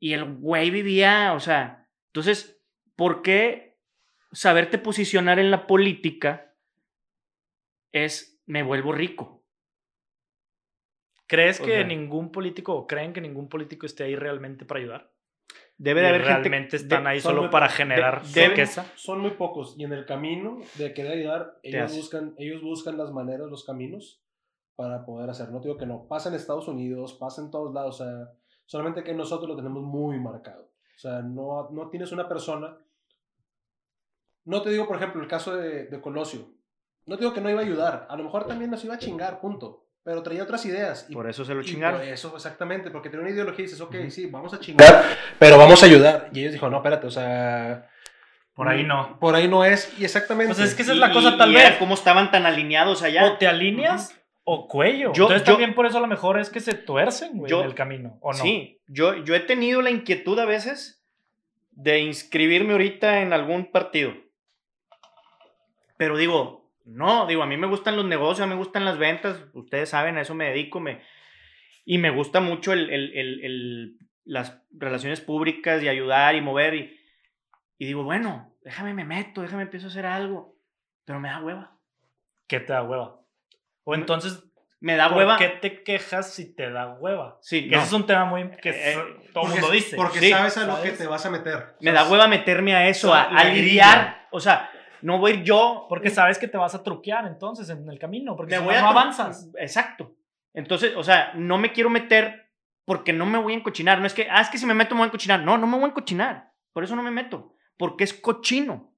C: y el güey vivía, o sea, entonces, ¿por qué saberte posicionar en la política es me vuelvo rico?
B: ¿Crees
C: O
B: que
C: sea-
B: ningún político, o creen que ningún político esté ahí realmente para ayudar?
C: Debe de haber
B: realmente
C: gente...
B: están
C: de-
B: ahí solo
D: muy-
B: para
D: de-
B: generar
C: deben-
B: riqueza.
D: Son muy pocos y en el camino de querer ayudar, ellos buscan, ellos buscan las maneras, los caminos para poder hacer. No digo que no, pasa en Estados Unidos, pasa en todos lados, o sea, solamente que nosotros lo tenemos muy marcado. O sea, no, no tienes una persona. No te digo, por ejemplo, el caso de, de Colosio. No te digo que no iba a ayudar, a lo mejor también nos iba a chingar, punto. Pero traía otras ideas. Y
C: Por eso se lo
D: y
C: chingaron.
D: por eso, exactamente, porque tenía una ideología y dices, ok, sí, vamos a chingar, pero vamos a ayudar. Y ellos dijeron, no, espérate, o sea...
B: Por ahí no.
D: Por ahí no es, y exactamente.
B: Pues es que esa es
C: Y-
B: la cosa tal vez.
C: cómo estaban tan alineados allá.
B: O te alineas o cuello.
C: Yo-
B: Entonces
C: yo-
B: también por eso a lo mejor es que se tuercen, güey,
C: Yo-
B: en el camino, ¿o no?
C: Sí, yo, yo he tenido la inquietud a veces de inscribirme ahorita en algún partido. Pero digo, no, digo, a mí me gustan los negocios, a mí me gustan las ventas, ustedes saben, a eso me dedico, me, y me gusta mucho el, el- el- el- las relaciones públicas y ayudar y mover. Y, y digo, bueno, déjame me meto, déjame empiezo a hacer algo, pero me da hueva.
B: ¿Qué te da hueva? O entonces,
C: Me da
B: ¿por
C: hueva.
B: qué te quejas si te da hueva?
C: Sí,
B: Que
C: no.
B: ese es un tema muy que
C: Eh,
B: todo el
D: porque,
B: mundo dice.
D: Porque
C: Sí,
D: sabes a lo
B: ¿sabes?
D: que te vas a meter.
C: Me da hueva meterme a eso,
D: o
C: a,
D: sea,
C: a lidiar. O sea, no voy a ir yo.
B: Porque sabes que te vas a truquear entonces en el camino, porque
C: me
B: si
C: voy
B: no,
C: a
B: no avanzas.
C: Exacto. Entonces, o sea, no me quiero meter porque no me voy a encochinar. No es que, ah, es que si me meto me voy a encochinar. No, no me voy a encochinar. Por eso no me meto. Porque es cochino.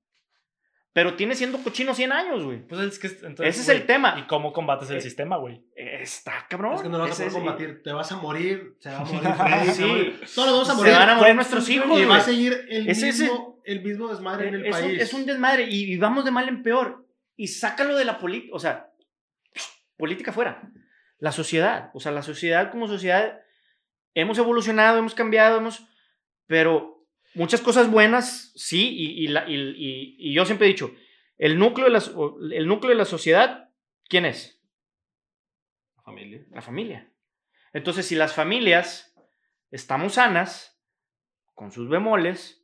C: Pero tiene siendo cochino 100 años, güey.
B: Pues es que entonces,
C: Ese es
B: güey,
C: el tema.
B: ¿Y cómo combates el
C: Eh,
B: sistema, güey?
C: Está cabrón.
D: Es que no lo vas a
C: Ese
D: poder combatir. Te vas a morir. Se va a morir Freddy. se
C: Sí.
D: va a morir- Todos vamos a
C: Se
D: morir.
C: van a morir nuestros hijos,
D: Y
C: güey.
D: va a seguir el,
C: Ese es
D: mismo, el mismo desmadre en el
C: es, un,
D: país.
C: es un desmadre y, y vamos de mal en peor. Y sácalo de la política, o sea, política fuera. La sociedad, o sea, la sociedad como sociedad, hemos evolucionado, hemos cambiado, hemos, pero muchas cosas buenas, sí, y, y la- yo siempre he dicho, el núcleo, de la, el núcleo de la sociedad, ¿quién es?
A: Familia.
C: La familia. Entonces, si las familias estamos sanas, con sus bemoles,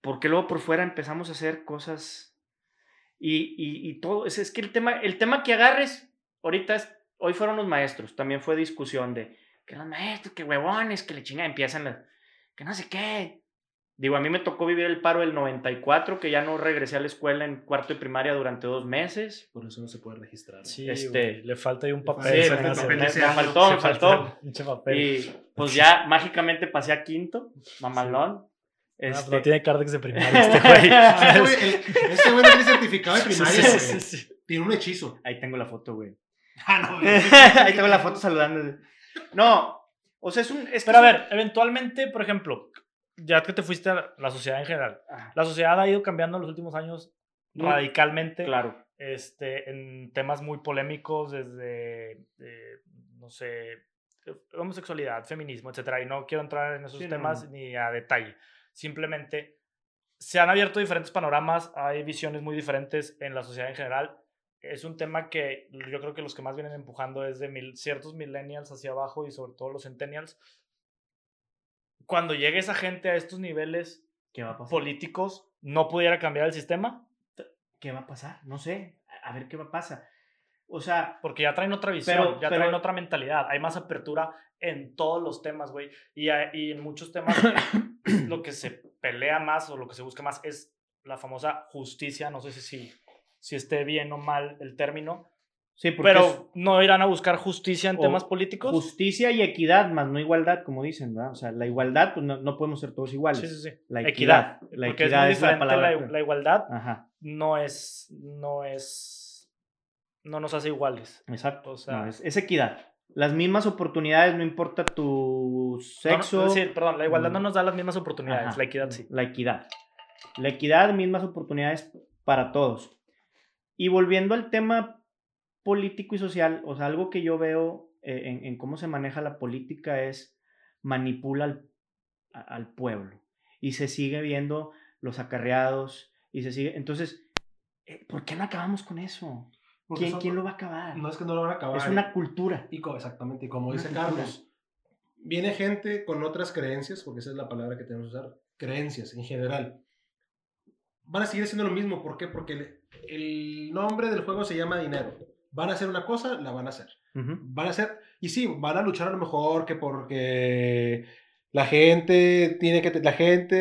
C: ¿por qué luego por fuera empezamos a hacer cosas? Y, y, todo, es, es que el tema, el tema que agarres, ahorita, hoy fueron los maestros, también fue discusión de que los maestros, que huevones, que le chinga, empiezan las, que no sé qué. Digo, a mí me tocó vivir el paro del 94, que ya no regresé a la escuela en cuarto de primaria durante dos meses.
D: Por eso no se puede registrar.
B: Sí,
C: Este-
B: güey, le falta ahí un papel.
D: Sí,
B: me
D: papel
C: me, faltó, me faltó.
B: papel.
C: Y pues ya mágicamente pasé a quinto, mamalón.
B: Ah, pues
C: Este,
B: no tiene cardex de primaria este güey.
D: Este güey el- este güey no tiene certificado de primaria,
B: Sí,
D: güey.
B: sí, sí, sí.
D: Tiene un hechizo.
C: Ahí tengo la foto, güey.
D: Ah, no,
C: Ahí tengo la foto saludando. No, o sea, es un... Es
B: Pero a ver, eventualmente, por ejemplo, ya que te fuiste a la sociedad en general,
C: Ah,
B: la sociedad ha ido cambiando en los últimos años
C: Muy-
B: radicalmente
C: Claro.
B: este, en temas muy polémicos desde, eh, no sé, homosexualidad, feminismo, etcétera. Y no quiero entrar en esos
C: Sí,
B: temas
C: no.
B: ni a detalle. Simplemente se han abierto diferentes panoramas, hay visiones muy diferentes en la sociedad en general. Es un tema que yo creo que los que más vienen empujando es de mil- ciertos millennials hacia abajo y sobre todo los centennials. Cuando llegue esa gente a estos niveles
C: ¿Qué va a pasar?
B: políticos, ¿no pudiera cambiar el sistema?
C: ¿Qué va a pasar? No sé. A ver qué va a pasar. O sea,
B: Porque ya traen otra visión,
C: Pero-
B: ya
C: pero-
B: traen otra mentalidad. Hay más apertura en todos los temas, güey. Y, en muchos temas lo que se pelea más o lo que se busca más es la famosa justicia. No sé si, si, si esté bien o mal el término.
C: sí,
B: Pero no irán a buscar justicia en temas políticos.
C: justicia y equidad, más no igualdad, como dicen, ¿verdad? O sea, la igualdad, pues no, no podemos ser todos iguales.
B: sí, sí, sí.
C: La
B: equidad.
C: equidad. La
B: Porque
C: equidad
B: es
C: es
B: muy
C: la
B: diferente
C: palabra.
B: la, la igualdad.
C: Ajá,
B: No es, no es, no nos hace iguales.
C: exacto.
B: O sea-
C: No, es, es equidad. Las mismas oportunidades, no importa tu sexo.
B: No, no, sí, perdón, la igualdad no
C: Mm.
B: nos da las mismas oportunidades.
C: Ajá,
B: La equidad sí.
C: La equidad. La equidad, mismas oportunidades para todos. Y volviendo al tema político y social, o sea, algo que yo veo eh, en, en cómo se maneja la política es manipula al, al pueblo. Y se sigue viendo los acarreados y se sigue... Entonces, eh, ¿por qué no acabamos con eso? ¿Quién,
D: son-
C: quién lo va a acabar?
D: No es que no lo van a acabar.
C: es una cultura.
D: Y exactamente, y como
C: Una
D: dice
C: cultura.
D: Carlos, viene gente con otras creencias, porque esa es la palabra que tenemos que usar, creencias en general. Van a seguir haciendo lo mismo, ¿por qué? Porque el, el nombre del juego se llama dinero. Van a hacer una cosa, la van a hacer.
C: Ujú.
D: Van a hacer, y sí, van a luchar a lo mejor que porque la gente tiene que, la gente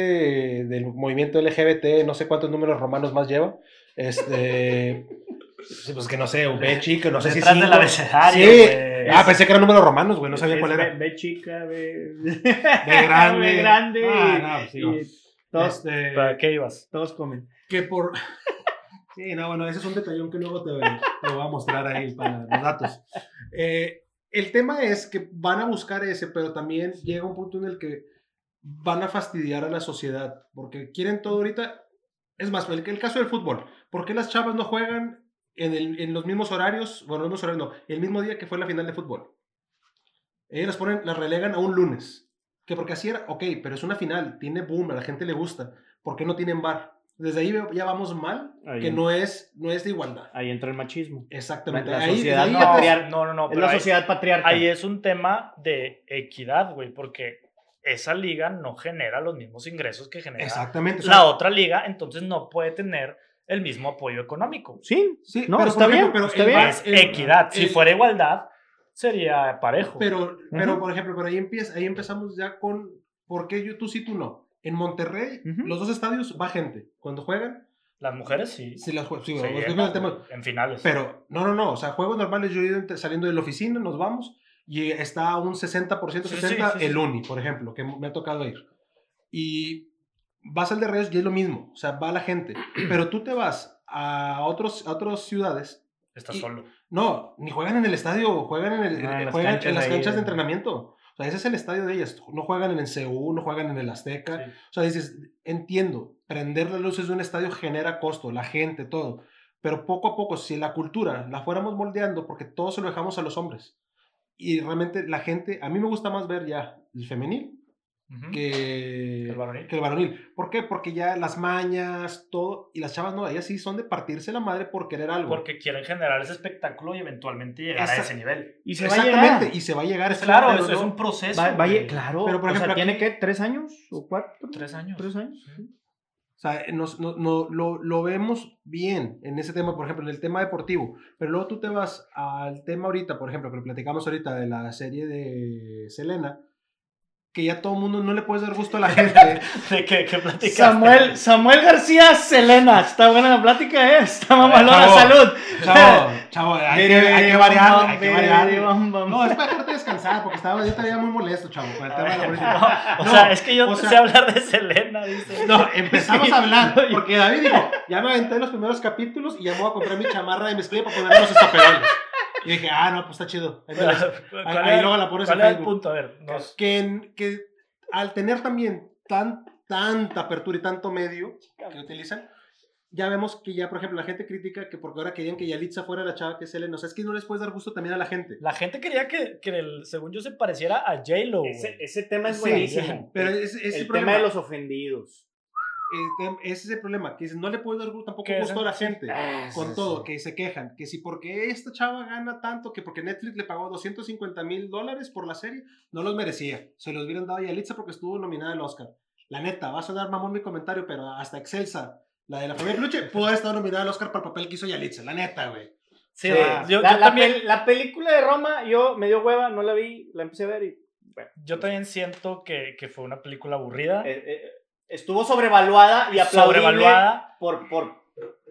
D: del movimiento LGBT, no sé cuántos números romanos más lleva, este, sí, pues que no sé, B chico, no sé si
B: Detrás del abecedario,
D: Sí. Ah, pensé que eran números romanos, güey, no sabía
C: Es
D: cuál era.
C: B chica, B...
D: B grande.
C: B grande.
D: Ah, no, pues,
C: y-
D: digo,
C: y todos,
D: Este,
B: ¿Para qué ibas?
C: todos comen.
D: que por... Sí, no, bueno, ese es un detallón que luego te, te voy a mostrar ahí para los datos. Eh, el tema es que van a buscar ese, pero también llega un punto en el que van a fastidiar a la sociedad, porque quieren todo ahorita. Es más, el, el caso del fútbol. ¿Por qué las chavas no juegan en, el- en los mismos horarios? Bueno, no los horarios, no. El mismo día que fue la final de fútbol. Ellas las ponen, las relegan a un lunes. Que porque así era, ok, pero es una final, tiene boom, a la gente le gusta. ¿Por qué no tienen bar? Desde ahí ya vamos mal,
C: Ahí.
D: que no es, no es de igualdad.
C: Ahí entra el machismo.
D: Exactamente.
C: La
D: ahí,
C: sociedad
D: ahí
C: no, patriar-
B: no, no, no.
C: es la
B: ahí-
C: sociedad patriarcal.
B: Ahí es un tema de equidad, güey, porque esa liga no genera los mismos ingresos que genera
D: Exactamente. o sea,
B: la otra liga, entonces no puede tener el mismo apoyo económico.
C: Sí,
D: Sí,
C: No,
D: pero
C: está
D: ejemplo,
C: bien,
D: pero
C: está bien.
B: Es
D: el-
B: equidad. Si fuera igualdad, sería parejo.
D: Pero, pero
C: Ujú.
D: por ejemplo, pero ahí, empieza, ahí empezamos ya con ¿por qué yo, tú sí, tú no? En Monterrey,
C: Ujú.
D: los dos estadios va gente. Cuando juegan,
B: Las mujeres sí.
D: sí las juegan. Sí, el tema-
B: güey, en finales.
D: Pero, no, no, no. O sea, juegos normales, yo he ido saliendo de la oficina, nos vamos, y está a un 60%,
B: Sí, sí,
D: 60%
B: sí, sí.
D: el Uni, por ejemplo, que me ha tocado ir. Y vas al de Reyes y es lo mismo. O sea, va la gente. Pero tú te vas a, otros, a otras ciudades
B: Estás
D: y-
B: solo.
D: No, ni juegan en el estadio, juegan en, el,
C: Ah, en las
D: juegan
C: canchas
D: en las
C: ahí,
D: canchas de
C: eh.
D: entrenamiento. O sea, ese es el estadio de ellas. No juegan en el CU, no juegan en el Azteca.
B: Sí.
D: O sea, dices, entiendo, prender las luces de un estadio genera costo, la gente, todo. Pero poco a poco, si la cultura la fuéramos moldeando, porque todo se lo dejamos a los hombres. Y realmente la gente, a mí me gusta más ver ya el femenil Que,
B: el varonil.
D: que el varonil. ¿Por qué? Porque ya las mañas, todo, y las chavas no, ellas sí son de partirse la madre por querer algo.
B: Porque quieren generar ese espectáculo y eventualmente llegar a
D: Esa-
B: ese nivel.
C: Y se va a
D: Exactamente,
C: llegar.
D: y se va a llegar. ese
B: Claro,
D: momento,
B: eso es un proceso.
C: Va- va a claro.
D: Pero, por
C: o sea,
D: ejemplo,
C: ¿tiene
D: aquí-
C: qué? ¿Tres años? ¿O cuatro?
B: Tres años.
C: ¿Tres años?
B: Sí.
D: O sea, nos- no- no- lo, lo vemos bien en ese tema, por ejemplo, en el tema deportivo. Pero luego tú te vas al tema ahorita, por ejemplo, que lo platicamos ahorita de la serie de Selena, que ya todo el mundo no le puedes dar gusto a la gente.
B: ¿De qué, qué?
C: Samuel, Samuel García Selena. Está buena la plática, ¿eh? Está mamalona.
D: chavo.
C: Salud.
D: Chavo, chavo, hay que, hay que variar, hay que variar. No,
C: No,
D: es para dejarte descansar, porque estaba, yo te veía muy molesto, chavo, con el tema de la política.
B: O
D: No,
B: sea, es que yo
D: o
B: no
D: sea-
B: sé hablar de Selena, dice.
D: No, empezamos a hablar, porque David dijo, ya me aventé los primeros capítulos y ya me voy a comprar mi chamarra de mezclilla para ponerme los estoperoles. Y dije, ah, no, pues está chido. Ahí, me la-
B: ¿Cuál
D: ahí-
B: era-
D: ahí luego la pones
B: cuál
D: en
B: era el punto? A ver, nos-
D: que, en- que al tener también tan, tanta apertura y tanto medio que utilizan, ya vemos que ya, por ejemplo, la gente critica que porque ahora querían que Yalitza fuera la chava que es Selena. O sea, es que no les puedes dar gusto también a la gente.
B: La gente quería que, que el, según yo, se pareciera a J-Lo.
C: Ese, ese tema es
D: Sí,
C: buenísimo.
D: Pero
C: el
D: ese, ese es
C: el
D: el problema.
C: tema de los ofendidos.
D: El tem- ese es el problema, que no le puedes dar tampoco gusto a la gente.
C: Ah,
D: Con
C: sí,
D: todo,
C: sí.
D: que se quejan, que si porque esta chava gana tanto, que porque Netflix le pagó 250 mil dólares por la serie, no los merecía. Se los hubieran dado a Yalitza porque estuvo nominada al Oscar. La neta, va a sonar mamón mi comentario, pero hasta Excelsa, la de la familia Peluche, pudo haber estado nominada al Oscar por el papel que hizo Yalitza, la neta, güey.
B: Sí,
C: Sí.
B: yo,
C: la,
B: yo
C: la
B: también,
C: pel- la película de Roma, yo me dio hueva, no la vi, la empecé a ver y. Bueno,
B: yo también siento que, que fue una película aburrida,
C: eh, eh, estuvo sobrevaluada y aplaudible
B: sobrevaluada.
C: por. por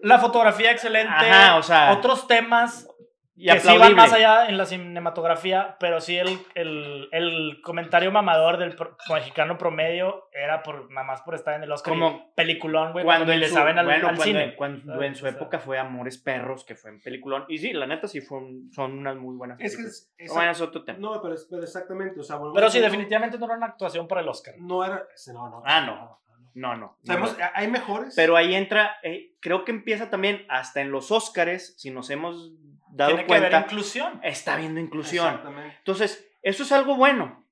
B: La fotografía excelente.
C: Ajá, o sea.
B: otros temas
C: y
B: que sí van
C: aplaudible.
B: más allá en la cinematografía, pero sí el, el, el comentario mamador del pro- mexicano promedio era por nada más por estar en el Oscar.
C: Como
B: peliculón, güey,
C: cuando
B: le saben al,
C: bueno,
B: al
C: cuando,
B: cine.
C: cuando en su
B: O sea,
C: época fue Amores Perros, que fue en peliculón. Y sí, la neta sí fue un- son unas muy buenas
D: Es que
C: películas.
D: es,
C: Bueno, es otro tema.
D: No, pero, pero exactamente, o sea,
B: Pero sí, definitivamente no era una actuación para el Oscar.
D: No era. No, no.
C: Ah, no. No, no.
D: Sabemos,
C: no.
D: hay mejores.
C: Pero ahí entra, eh, creo que empieza también hasta en los Óscares, si nos hemos dado
B: Tiene que haber
C: cuenta,
B: inclusión.
C: está habiendo inclusión.
D: Exactamente.
C: Entonces, eso es algo bueno,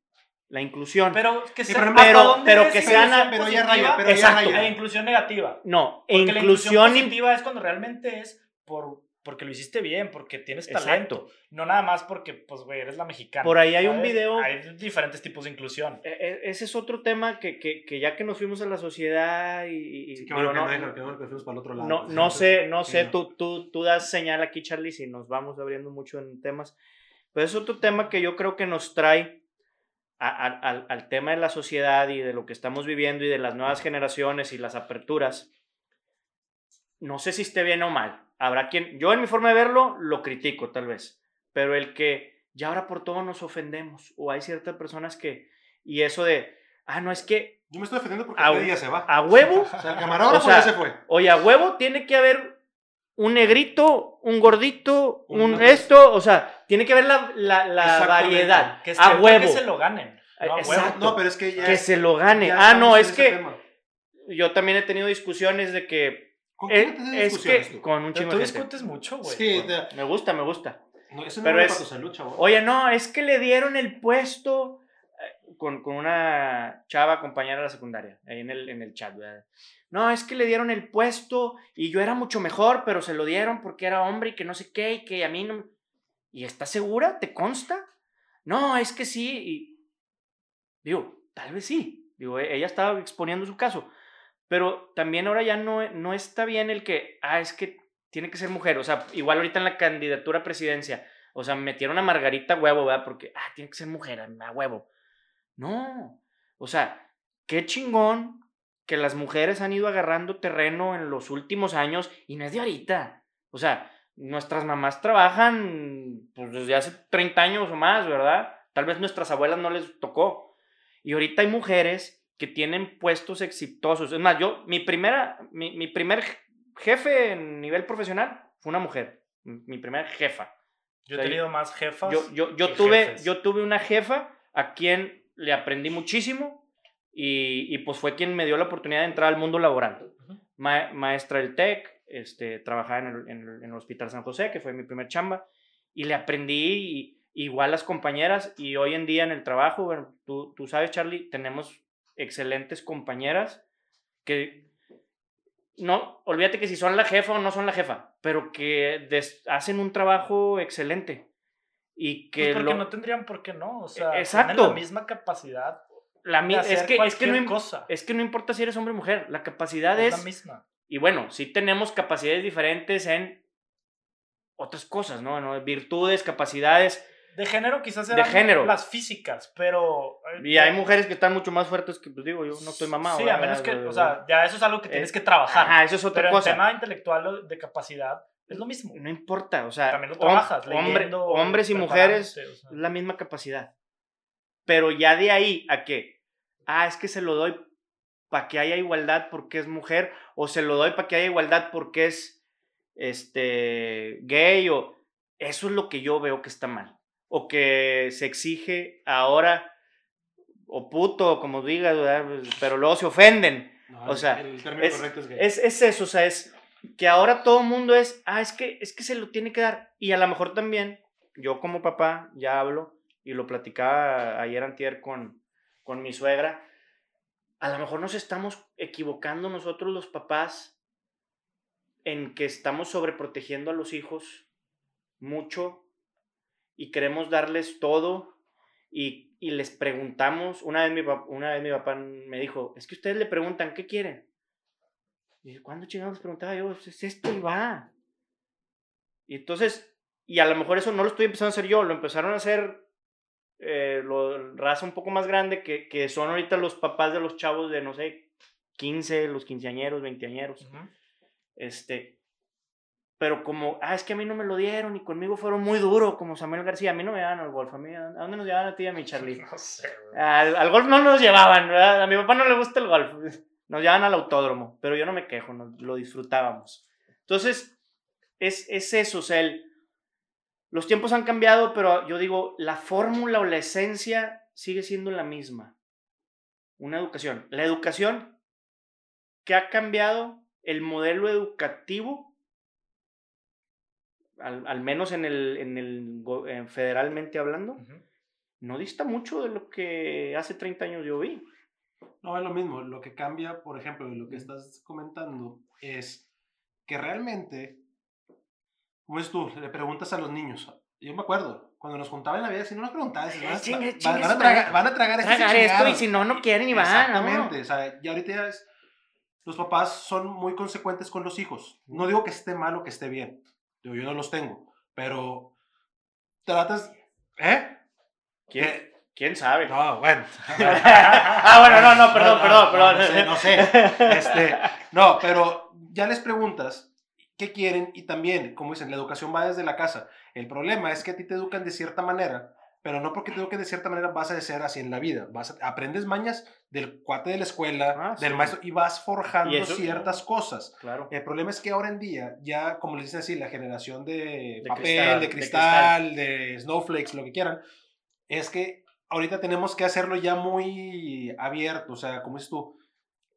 C: la inclusión.
B: Pero que
D: Sí,
B: sea,
D: pero-
B: ¿hasta
C: pero- que sean-
D: pero ya raya, pero ya
C: Exacto.
D: raya.
B: e inclusión negativa?
C: no, inclusión...
B: la inclusión
C: in-
B: positiva es cuando realmente es por, porque lo hiciste bien, porque tienes
C: Exacto.
B: talento. No nada más porque, pues, güey, eres la mexicana.
C: Por ahí hay un
B: ¿sabes?
C: video-
B: Hay diferentes tipos de inclusión.
C: e- e- Ese es otro tema que, que, que ya que nos fuimos a la sociedad y... y-
D: Sí,
C: digo,
D: bueno que
C: no,
D: no que fuimos para el otro lado.
C: no,
D: Sí,
C: no
D: sí,
C: sé, no
D: sí,
C: sé,
D: no.
C: tú, tú, tú das señal aquí, Charlie, si nos vamos abriendo mucho en temas. Pero es otro tema que yo creo que nos trae a- a- al, al tema de la sociedad y de lo que estamos viviendo y de las nuevas generaciones y las aperturas. No sé si esté bien o mal. Habrá quien, yo en mi forma de verlo, lo critico tal vez. Pero el que ya ahora por todo nos ofendemos. O hay ciertas personas que, y eso de, ah, no, es que
D: Yo me estoy defendiendo porque
C: A-
D: ya se va.
C: a huevo
D: O sea, el camarógrafo
C: O sea,
D: ya se fue.
C: Oye, a huevo tiene que haber un negrito, un gordito, un
D: Una-
C: esto, o sea, tiene que ver la, la, la.
B: Que,
C: variedad.
B: es
C: a
B: que-
C: huevo.
B: que se lo ganen. No, a
C: Exacto.
B: huevo.
D: No, pero es que ya.
C: Que se lo gane. Ah, no, es que
D: tema.
C: yo también he tenido discusiones de que.
D: ¿Con
C: eh,
D: quién tienes
C: es
D: discusiones
C: que
D: tú?
C: con un
B: Pero
C: chingo
B: tú
C: de gente.
B: discutes mucho, güey.
D: Sí, te-
C: Me gusta, me gusta.
D: no, eso no
C: Pero
D: es
C: es-
D: para tu salud, chavo.
C: Oye, no, es que le dieron el puesto eh, con, con una chava compañera de la secundaria, ahí en el, en el chat, ¿verdad? No, es que le dieron el puesto y yo era mucho mejor, pero se lo dieron porque era hombre y que no sé qué y que a mí no... ¿Y estás segura? ¿Te consta? No, es que sí. Y... Digo, tal vez sí. Digo, e- ella estaba exponiendo su caso. Pero también ahora ya no, no está bien el que, ah, es que tiene que ser mujer. O sea, igual ahorita en la candidatura a presidencia, o sea, metieron a Margarita huevo, ¿verdad? Porque, ah, tiene que ser mujer, a huevo. No. O sea, qué chingón que las mujeres han ido agarrando terreno en los últimos años y no es de ahorita. O sea, nuestras mamás trabajan pues, desde hace 30 años o más, ¿verdad? Tal vez nuestras abuelas no les tocó. Y ahorita hay mujeres que tienen puestos exitosos. Es más, yo, mi primera, mi, mi primer jefe en nivel profesional fue una mujer. Mi primera jefa.
B: Yo
C: O
B: he tenido más jefas.
C: Yo, yo, yo,
B: que
C: tuve,
B: jefes.
C: yo tuve una jefa a quien le aprendí muchísimo y, y pues fue quien me dio la oportunidad de entrar al mundo laboral. Ma- maestra del TEC, este, trabajaba en el, en, el, en el Hospital San José, que fue mi primer chamba, y le aprendí y- igual las compañeras y hoy en día en el trabajo, bueno, tú, tú sabes Charlie, tenemos excelentes compañeras que no, olvídate que si son la jefa o no son la jefa, pero que des- hacen un trabajo excelente. Y
B: Pues
C: que
B: porque
C: lo-
B: no tendrían por qué no. O sea,
C: Exacto.
B: tienen la misma capacidad
C: la
B: de
C: mi-
B: hacer
C: es, que, es, que no,
B: cosa.
C: es que no importa si eres hombre o mujer, la capacidad
B: Es
C: es...
B: la misma.
C: Y bueno, sí tenemos capacidades diferentes en otras cosas, ¿no? ¿no? Virtudes, capacidades.
B: De género quizás
C: De
B: eran
C: género.
B: las físicas, pero... eh,
C: Y hay mujeres que están mucho más fuertes que, pues digo, yo no estoy mamado.
B: Sí, a menos que, o sea, ya eso es algo que tienes que trabajar.
C: Ajá, eso es otra
B: pero
C: cosa.
B: el tema intelectual de capacidad es lo mismo.
C: No importa, o sea,
B: También lo
C: hom-
B: trabajas,
C: hombre- hombres y mujeres
B: o sea.
C: la misma capacidad. Pero ya de ahí a que, ah, es que se lo doy para que haya igualdad porque es mujer, o se lo doy para que haya igualdad porque es este gay, o eso es lo que yo veo que está mal. O que se exige ahora, o puto, como digas, ¿verdad? pero luego se ofenden.
D: No,
C: o
D: el-
C: sea,
D: el término
C: es-
D: correcto es gay.
C: Es, es eso, o sea, es que ahora todo el mundo es, ah, es que, es que se lo tiene que dar. Y a lo mejor también, yo como papá ya hablo, y lo platicaba ayer antier con, con mi suegra, a lo mejor nos estamos equivocando nosotros los papás en que estamos sobreprotegiendo a los hijos mucho y queremos darles todo y, y les preguntamos, una vez, mi, pap- una vez mi papá me dijo, es que ustedes le preguntan, ¿qué quieren? Y ¿cuándo chingados preguntaba yo? "Pues Es esto y va. Y entonces, y a lo mejor eso no lo estoy empezando a hacer yo, lo empezaron a hacer eh, lo, raza un poco más grande, que, que son ahorita los papás de los chavos de, no sé, 15, los quinceañeros, veinteañeros.
B: Ujú.
C: Este, pero como, ah, es que a mí no me lo dieron y conmigo fueron muy duros, como Samuel García, a mí no me daban al golf, a mí, ¿a dónde nos llevaban a ti y a mi Charlie?
B: No sé.
C: Al, al golf no nos llevaban, ¿verdad? A mi papá no le gusta el golf. Nos llevaban al autódromo, pero yo no me quejo, nos- lo disfrutábamos. Entonces, es, es eso, o sea, el- los tiempos han cambiado, pero yo digo, la fórmula o la esencia sigue siendo la misma. Una educación. La educación que ha cambiado el modelo educativo, al, al menos en el, en el en federalmente hablando, no dista mucho de lo que hace 30 años yo vi.
D: No, es lo mismo. Lo que cambia, por ejemplo, de lo que estás comentando es que realmente, como dices tú, le preguntas a los niños. Yo me acuerdo, cuando nos juntaban en la vida, si no nos preguntabas, van, a- van- tragar, van a tragar esto y
C: Tragar esto y si no, no quieren y van.
D: Exactamente.
C: ¿no?
D: O sea, ya ahorita ya es. Los papás son muy consecuentes con los hijos. No digo que esté mal o que esté bien. Digo, yo no los tengo. Pero tratas. ¿Eh?
C: ¿Quién,
D: ¿Qué?
C: quién sabe?
D: No, bueno.
C: ah, bueno, no, no, perdón, perdón, perdón.
D: No, sé, no sé. Este, no, pero ya les preguntas qué quieren y también, como dicen, la educación va desde la casa. El problema es que a ti te educan de cierta manera pero no porque tengo que de cierta manera vas a ser así en la vida. Vas a- aprendes mañas del cuate de la escuela,
C: Ah,
D: del
C: sí.
D: maestro, y vas forjando
C: Y eso-
D: ciertas cosas.
C: Claro.
D: El problema es que ahora en día, ya como les dicen así, la generación de,
C: De
D: papel,
C: cristal,
D: de
C: de
D: cristal, de snowflakes, lo que quieran, es que ahorita tenemos que hacerlo ya muy abierto. O sea, como dices tú,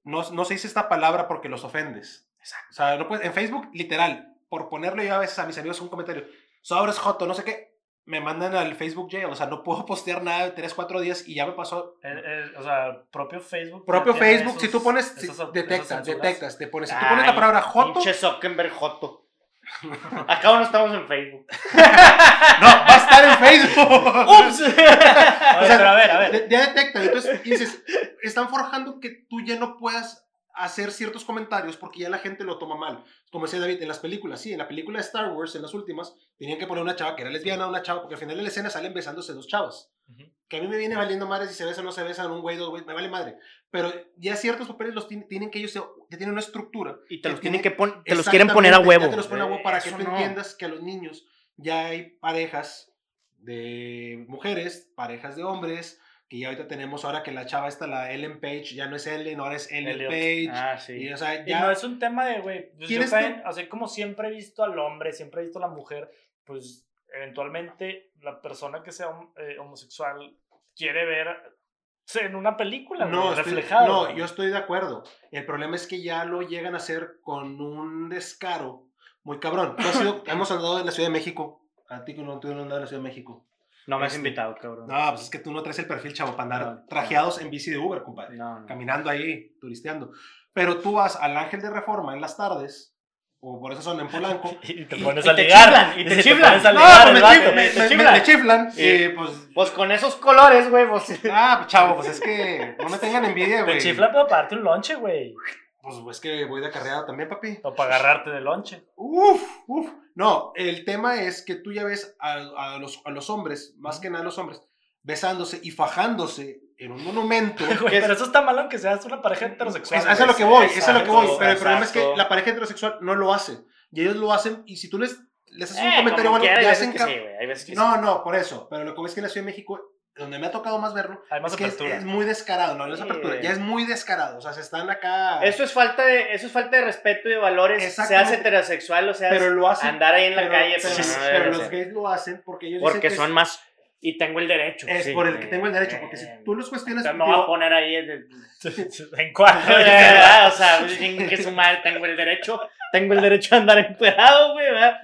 D: no, no se dice esta palabra porque los ofendes. O sea, no puedes- en Facebook, literal, por ponerlo yo a veces a mis amigos un comentario, sobres joto, no sé qué, me mandan al Facebook jail. O sea, no puedo postear nada de 3, 4 días y ya me pasó.
B: El- el- o sea, propio Facebook.
D: Propio Facebook, si tú pones, si-
B: esos-
D: detectas, detectas, te pones, si tú pones la palabra joto,
C: Pinche Zuckerberg Joto. Acá no estamos en Facebook.
D: no, va a estar en Facebook.
C: ¡Ups!
D: O sea,
B: pero a ver, a ver.
D: Ya detectan, entonces dices, están forjando que tú ya no puedas hacer ciertos comentarios porque ya la gente lo toma mal. Como decía David, en las películas, sí, en la película de Star Wars, en las últimas, tenían que poner una chava que era lesbiana, una chava, porque al final de la escena salen besándose dos chavas. Que a mí me viene valiendo madre si se besan o no se besan, un güey, dos güey, me vale madre. Pero ya ciertos papeles los tienen, que ellos, ya tienen una estructura.
C: Y te los tienen
D: tiene-
C: que pon- te los quieren poner a huevo.
D: Ya te los ponen a huevo para que tú
C: no.
D: entiendas que a los niños ya hay parejas de mujeres, parejas de hombres, que ya ahorita tenemos ahora que la chava esta, la Ellen Page, ya no es Ellen, ahora es Ellen
B: Elliot.
D: Page.
C: Ah, sí.
D: Y, o sea,
B: Y
D: ya,
B: no es un tema de, güey, pues
D: ¿Quién
B: yo
D: es
B: también,
D: tú?
B: así como siempre he visto al hombre, siempre he visto a la mujer, pues eventualmente la persona que sea hom- eh, homosexual quiere ver en una película,
D: no,
B: güey,
D: estoy-
B: reflejado.
D: no,
B: güey.
D: yo estoy de acuerdo. El problema es que ya lo llegan a hacer con un descaro muy cabrón. Tú has ido- hemos andado en la Ciudad de México. A ti que no, tú no andas en la Ciudad de México.
C: No me has
D: Este,
C: invitado, cabrón.
D: No, pues es que tú no traes el perfil, chavo, para andar
C: No, no.
D: trajeados en bici de Uber, compadre.
C: No, no.
D: caminando ahí, turisteando. Pero tú vas al Ángel de Reforma en las tardes, o por eso son en Polanco.
B: Y te
C: Y-
B: pones
C: y
B: a
C: te
B: ligar.
C: chiflan, y te chiflan.
B: a
D: no,
B: ligar,
D: pues me, chif- me-
C: te
D: me-
C: chiflan.
D: me chiflan. Y pues,
C: Pues con esos colores, güey, pues.
D: ah, pues, chavo, pues es que no me tengan envidia, güey.
B: Te chiflan para darte un lonche, güey.
D: Pues es que voy de carrera también, papi.
B: O para agarrarte de lonche.
D: Uf, uf. No, el tema es que tú ya ves a, a los, a los hombres, más que nada a los hombres, besándose y fajándose en un monumento.
B: Güey,
C: ¿Qué es?
B: pero eso está mal aunque seas una pareja heterosexual.
D: Es, es lo que voy, es a lo que voy.
C: Exacto,
D: Pero el problema es que la pareja heterosexual no lo hace. Y ellos lo hacen, y si tú les, les haces un
C: Eh,
D: comentario
C: como
D: bueno, ya hacen
C: que sí, güey, hay veces que sí.
D: No, no, por eso. Pero lo que ves es que en la Ciudad de México, donde me ha tocado más verlo,
B: Hay más
D: es que es, es muy descarado. No, no es
C: Sí.
D: apertura, ya es muy descarado. O sea, se están acá.
C: Eso es falta de, eso es falta de respeto y de valores, seas heterosexual o seas
D: pero lo hacen.
C: andar ahí en la
D: pero,
C: calle,
D: pero,
C: pero, no
D: pero los gays lo hacen porque ellos
C: porque
D: dicen que
C: son más y tengo el derecho.
D: es, es
C: sí.
D: por el que tengo el derecho. Porque si tú los cuestionas.
C: entonces me voy a poner ahí el-
B: ¿En cuál?
C: ¿verdad? o sea, que su madre tengo el derecho, tengo el derecho a andar encuerado, güey, ¿verdad?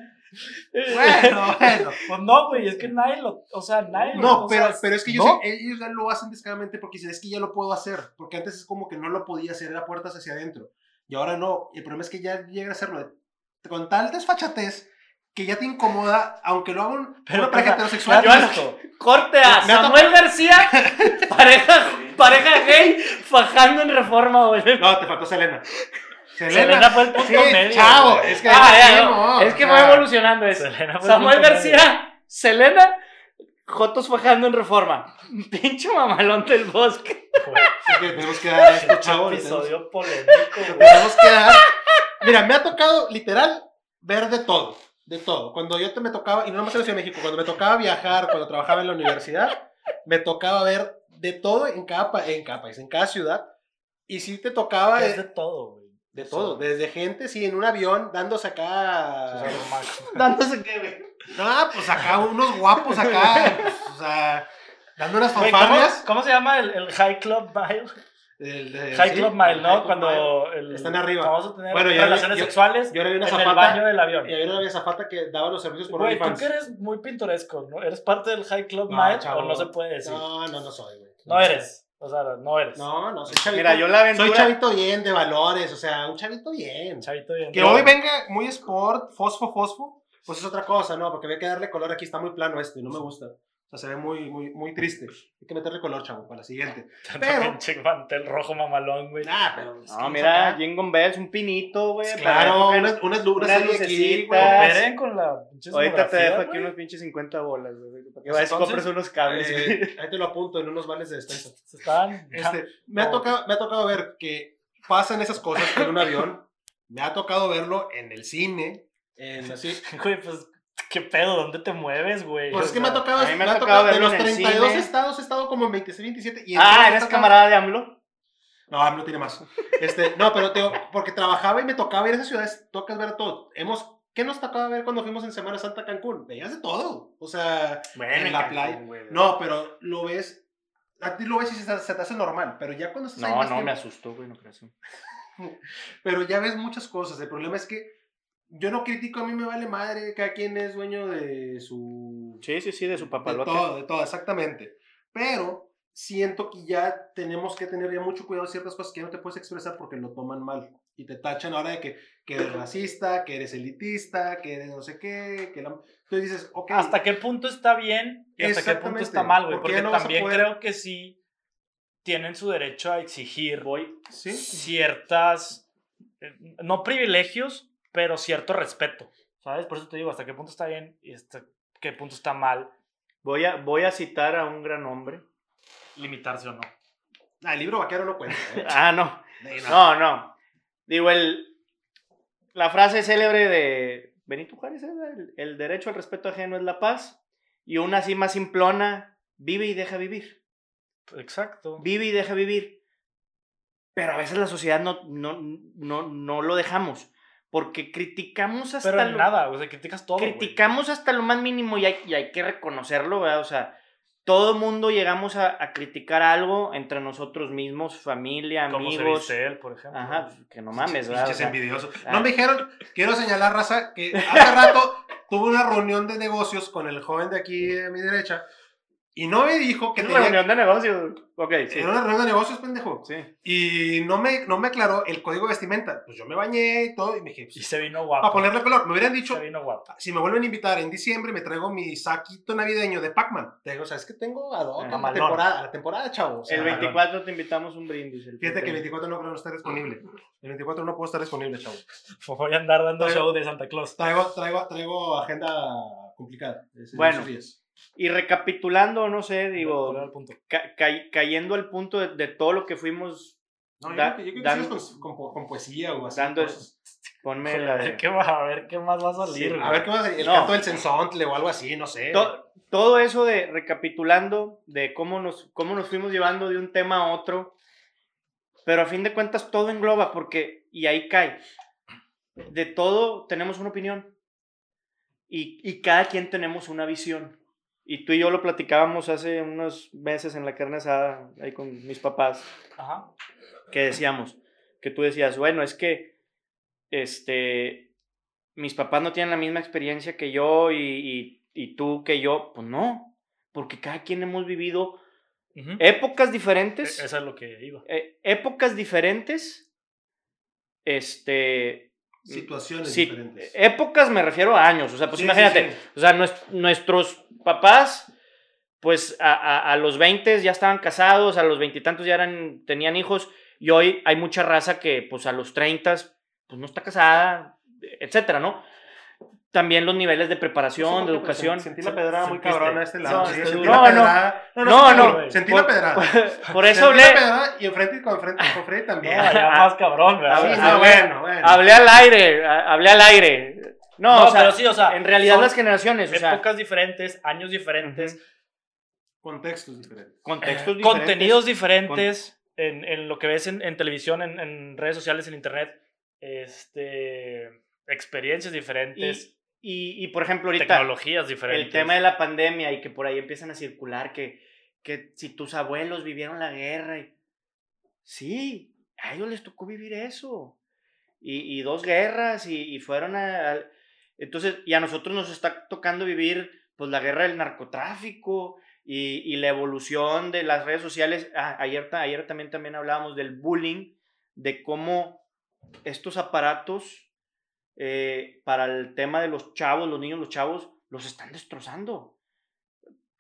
D: Bueno, bueno.
B: Pues no, güey, es que nadie lo. O sea, nadie lo.
D: No,
B: o
D: pero,
B: sea,
D: pero es que ellos,
B: ¿no?
D: ellos ya lo hacen descaradamente porque dicen, es que ya lo puedo hacer. Porque antes es como que no lo podía hacer, era puertas hacia adentro. Y ahora no. El problema es que ya llegan a hacerlo de- con tal desfachatez que ya te incomoda, aunque lo hagan
B: Pero,
D: una pareja heterosexual.
B: ¿ya has visto?
C: Corte a Samuel García, pareja, pareja gay, fajando en reforma, güey.
D: No, te faltó Selena.
B: Selena fue el punto
D: Sí,
B: medio.
D: chavo,
B: güey.
D: es que
C: Ah, ya,
D: sí,
C: no,
D: no,
C: es
D: o
C: que
D: sea,
C: fue evolucionando eso.
B: Selena fue el
C: Samuel
B: medio.
C: García, Selena, Jotos fajando en reforma. Pinche mamalón del bosque.
B: Güey,
D: es que tenemos que dar a esto, chavo.
B: episodio polémico, güey.
D: tenemos que dar. Mira, me ha tocado literal ver de todo. De todo. Cuando yo te me tocaba, y no más en la Ciudad de México, cuando me tocaba viajar, cuando trabajaba en la universidad, me tocaba ver de todo en cada, en cada país, en cada ciudad. Y sí te tocaba
B: Es
D: de,
B: de todo, güey.
D: De todo. Desde gente, sí, en un avión, dándose acá.
B: Romaco.
D: Dándose qué, güey. No, pues acá unos guapos acá. pues, o sea, dando unas
B: Güey, ¿cómo,
D: fanfarrias.
B: cómo se llama el, el High Club Mile?
D: El de-
B: High
D: sí,
B: Club Mile,
D: el
B: ¿no? Cuando
D: Mile.
B: el,
D: Están arriba.
B: vamos a tener
D: Bueno, yo-
B: relaciones
D: yo-
B: sexuales
D: Yo
B: en el
D: zapata.
B: baño del avión.
D: Y había una zapata que daba los servicios por
B: Güey, tú que eres muy pintoresco, ¿no? ¿Eres parte del High Club
D: No,
B: Mile
D: chavo.
B: o no se puede decir?
D: No, no, no soy, güey.
B: No eres. O sea, no eres.
D: No, no, soy chavito.
C: Mira, yo la aventura.
D: Soy chavito bien, de valores, o sea, un chavito bien.
B: Chavito bien.
D: Que hoy venga muy sport, fosfo, fosfo, pues es otra cosa, ¿no? Porque había que darle color aquí, está muy plano este, y no me gusta. O sea, se ve muy, muy, muy triste. Hay que meterle color, chavo, para la siguiente. Pero-
B: Pinche mantel rojo mamalón, güey.
D: Nah, pero...
C: No, mira. Jingle Bells, un pinito, güey.
D: Claro, unas, unas,
C: unas lucecitas.
D: güey.
B: Cooperen con la pinche
C: Ahorita te dejo aquí unos pinches 50 bolas, güey. Para que
B: Pues
C: vayas y compres unos cables. güey.
D: Eh, ahí te lo apunto en unos vales de despensa.
B: Se estaban.
D: Este, me, ha tocado, me ha tocado ver que pasan esas cosas en un avión. Me ha tocado verlo en el cine. En así.
B: Güey, pues ¿Qué pedo? ¿Dónde te mueves, güey?
D: Pues
B: O
D: es que me ha tocado,
C: a mí me
D: me
C: ha tocado
D: tocado de los
C: en el
D: 32
C: cine.
D: estados, he estado como en 26, 27. Y
C: Ah, ¿eres camarada de AMLO?
D: No, AMLO tiene más. Este, no, pero te porque trabajaba y me tocaba ir a esas ciudades, tocas ver todo. Hemos, ¿Qué nos tocaba ver cuando fuimos en Semana Santa a Cancún? Veías de todo. O sea,
C: Bueno,
D: en la
C: Cancún,
D: playa.
C: güey.
D: No, pero lo ves, a ti lo ves y se, se te hace normal, pero ya cuando estás ahí
C: No, no, me asustó, güey, no creas.
D: Pero ya ves muchas cosas. El problema es que yo no critico, a mí me vale madre, cada quien es dueño de su...
C: Sí, sí, sí, de su
D: De
C: papalote.
D: todo, de todo, exactamente. Pero siento que ya tenemos que tener ya mucho cuidado de ciertas cosas que ya no te puedes expresar porque lo toman mal. Y te tachan ahora de que, que eres racista, que eres elitista, que eres no sé qué. Que la... Entonces dices, ok.
B: ¿Hasta qué punto está bien y hasta qué punto está mal, güey?
D: porque
B: Porque
D: no
B: también
D: poder-
B: creo que sí tienen su derecho a exigir
C: Voy.
D: Sí.
B: ciertas, eh, no privilegios, pero cierto respeto, ¿sabes? Por eso te digo, hasta qué punto está bien y hasta qué punto está mal
C: Voy a, voy a citar a un gran hombre.
B: limitarse o no.
D: Ah, el libro vaquero no cuenta. ¿eh?
C: Ah, no.
D: No,
C: no. Digo, el, la frase célebre de Benito Juárez, ¿eh? el, el derecho al respeto ajeno es la paz. Y una así más simplona, vive y deja vivir.
B: Exacto.
C: Vive y deja vivir. Pero a veces la sociedad no, no, no, no lo dejamos. Porque criticamos hasta
B: Pero en
C: lo-
B: nada, o sea, criticas todo.
C: criticamos hasta lo más mínimo y hay, y hay que reconocerlo, ¿verdad? O sea, todo mundo llegamos a, a criticar algo entre nosotros mismos, familia,
B: Como
C: amigos.
B: viste él, por ejemplo.
C: Ajá, pues, que no mames, ¿verdad? O
D: Pinches
C: sea,
D: envidiosos.
C: ah.
D: No me dijeron, quiero señalar, raza, que hace rato tuve una reunión de negocios con el joven de aquí a mi derecha y no me dijo que tenía...
C: una reunión de negocios. Ok, sí.
D: Era una reunión de negocios, pendejo.
C: Sí.
D: Y no me, no me aclaró el código de vestimenta. Pues yo me bañé y todo y me dije,
B: Y
D: pues,
B: se vino guapo.
D: para ponerle color. Me hubieran dicho,
B: Se vino guapo.
D: si me vuelven a invitar en diciembre, me traigo mi saquito navideño de Pac-Man. Te digo, o sea, es que tengo a, a la
B: Mamalón.
D: temporada, a la temporada, chavo. o sea,
C: El 24 te invitamos un brindis. el
D: Fíjate que el 24
C: cumpleaños.
D: no creo estar disponible. El 24 no puedo estar disponible, chavo.
B: Voy a andar dando
D: Traigo-
B: show de Santa Claus.
D: Traigo, traigo, traigo agenda complicada.
C: Bueno.
D: días.
C: Y recapitulando, no sé,
B: ¿Cuál era
C: digo,
B: el punto?
C: ca- ca- cayendo al punto de, de todo lo que fuimos
D: No, yo
C: Da-
D: creo que, yo creo que
C: dan-
D: sigas con, con, con poesía o así.
C: dando-
D: cosas.
C: Ponme
B: A
C: la
B: ver
C: de-
B: qué va, a ver qué más va a salir.
C: Sí.
D: A ver qué más. El
C: No.
D: canto del censontle o algo así, no sé.
C: To- todo eso de recapitulando de cómo nos, cómo nos fuimos llevando de un tema a otro, pero a fin de cuentas todo engloba porque, y ahí cae, de todo tenemos una opinión y, y cada quien tenemos una visión. Y tú y yo lo platicábamos hace unos meses en la carne asada, ahí con mis papás,
B: Ajá.
C: que decíamos, que tú decías, bueno, es que este, mis papás no tienen la misma experiencia que yo y, y- y tú que yo, pues no, porque cada quien hemos vivido épocas
B: E-
C: diferentes,
B: Eso es lo que iba.
C: eh, épocas diferentes, este,
D: Situaciones
C: sí,
D: diferentes.
C: épocas me refiero a años, o sea, pues
D: Sí,
C: imagínate,
D: sí.
C: o sea, nues- nuestros papás, pues a, a- a los 20 ya estaban casados, a los veintitantos ya eran, tenían hijos, y hoy hay mucha raza que pues a los 30 pues no está casada, etcétera, ¿no? También los niveles de preparación, de educación.
D: Sentí la pedrada muy cabrona a este lado.
C: No,
D: sí, sentí
C: duro.
D: la
C: No, no. No,
D: sentí-
C: no.
D: Sentí
C: Por-
D: la pedrada.
C: Por eso
D: Sentí
C: hablé,
D: la pedrada y enfrente con frente con Freddy también.
B: ya más cabrón,
C: Ah,
B: ¿verdad?
D: Sí,
C: sí,
D: no,
C: sí.
D: bueno, bueno.
C: hablé al aire, a- hablé al aire. No,
B: No,
C: o sea,
B: pero sí, o sea,
C: en realidad
B: son
C: las generaciones, o sea,
B: épocas diferentes, años diferentes.
D: Contextos diferentes.
C: contextos diferentes.
B: contenidos diferentes en, en lo que ves en, en televisión, en, en redes sociales, en internet, este, experiencias diferentes,
C: Y, y, por ejemplo, ahorita,
B: tecnologías diferentes.
C: el tema de la pandemia y que por ahí empiezan a circular que, que si tus abuelos vivieron la guerra. Y... Sí, a ellos les tocó vivir eso. Y, y dos guerras y, y fueron a, a- Entonces, y a nosotros nos está tocando vivir pues la guerra del narcotráfico y, y la evolución de las redes sociales. Ah, ayer, ayer también, también hablábamos del bullying, de cómo estos aparatos eh, para el tema de los chavos, los niños, los chavos, los están destrozando.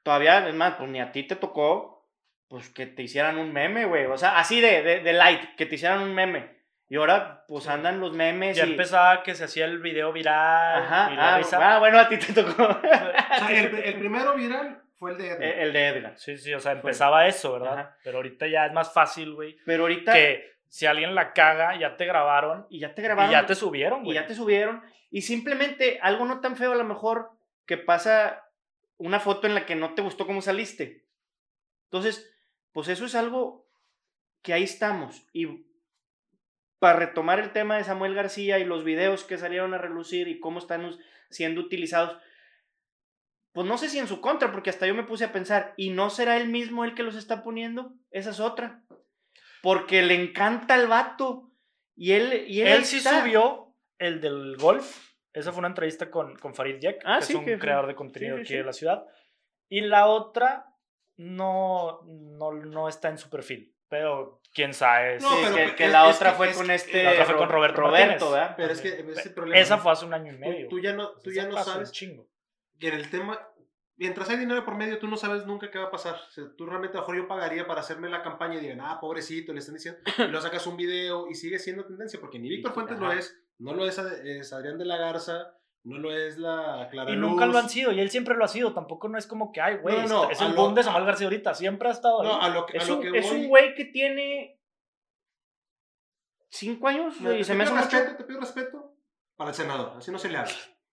C: Todavía, es más, pues ni a ti te tocó, pues que te hicieran un meme, güey. O sea, así de, de, de light, que te hicieran un meme. Y ahora, pues andan los memes.
B: Ya
C: y...
B: empezaba que se hacía el video viral
C: Ajá,
B: y la
C: ah,
B: risa.
C: ah, bueno, a ti te tocó.
D: O sea, el, el primero viral fue el de Edgar.
C: el de Edgar.
B: Sí, sí, o sea, empezaba eso, ¿verdad?
C: Ajá.
B: Pero ahorita ya es más fácil, güey,
C: Pero ahorita.
B: que si alguien la caga, ya te grabaron
C: Y ya te
B: y
C: grabaron.
B: ya te subieron,
C: y
B: güey.
C: ya te subieron. Y simplemente algo no tan feo, a lo mejor que pasa una foto en la que no te gustó cómo saliste. Entonces, pues eso es algo que ahí estamos. Y para retomar el tema de Samuel García y los videos que salieron a relucir y cómo están siendo utilizados, pues no sé si en su contra, porque hasta yo me puse a pensar, ¿y no será él mismo el que los está poniendo? Esa es otra. Porque le encanta el vato. Y él, y él,
B: Él sí
C: está.
B: subió el del golf. Esa fue una entrevista con, con Farid Yek,
C: Ah,
B: que
C: sí,
B: es un
C: que-
B: creador de contenido
C: sí,
B: aquí
C: sí.
B: de la ciudad. Y la otra no, no, no está en su perfil. Pero quién sabe.
D: No, pero
C: que,
D: es-
C: que la
D: es
C: otra
D: que-
C: fue
D: es
C: con
D: que-
C: este.
B: la otra fue con
C: Ro-
B: Roberto
C: Roberto,
B: Martínez.
C: ¿verdad?
D: Pero es que ese problema.
B: Esa fue hace un año y
D: Tú,
B: medio.
D: tú ya no, tú ya no sabes
B: chingo.
D: que en el tema, mientras hay dinero por medio, tú no sabes nunca qué va a pasar. O sea, tú realmente, a lo mejor yo pagaría para hacerme la campaña y digan, ah, pobrecito, le están diciendo, y luego sacas un video y sigue siendo tendencia, porque ni Víctor Fuentes lo es, no lo es, es Adrián de la Garza, no lo es la Clara
B: Y nunca
D: Luz.
B: lo han sido, y él siempre lo ha sido. Tampoco no es como que, ay, güey,
D: No, no,
B: es el
D: lo-
B: boom de Samuel García ahorita. Siempre ha estado ahí.
D: No, a lo que, a
C: Es
D: lo
C: un,
D: que
C: es un güey que tiene. Cinco años, y se me hace
D: pido
C: mucho.
D: respeto, te pido respeto para el senador, así no se le habla.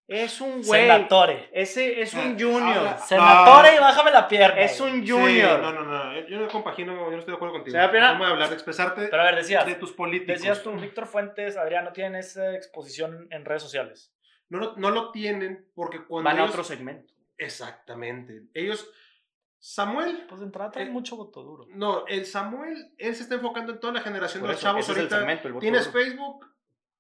C: Es un güey.
B: Senatore.
C: Ese es
D: Ah,
C: un junior.
D: habla-
B: Senatore y bájame la pierna.
C: Es un
D: Sí,
C: junior.
D: no, no, no, yo- yo no compagino, yo no estoy de acuerdo contigo.
C: ¿Se da pena?
D: Vamos a hablar de expresarte
B: Pero a ver, decías,
D: de tus políticos.
B: decías tú, Víctor Fuentes, Adrián, no tienen esa exposición en redes sociales.
D: No, lo- no lo tienen porque cuando
C: Van a
D: ellos-
C: otro segmento.
D: Exactamente. Ellos, Samuel,
B: Pues de entrada trae
D: Eh,
B: mucho voto duro.
D: no, el Samuel, él se está enfocando en toda la generación
C: Por
D: de los
C: eso,
D: chavos
C: ese es el
D: ahorita.
C: segmento, el voto
D: Tienes
C: duro.
D: Facebook,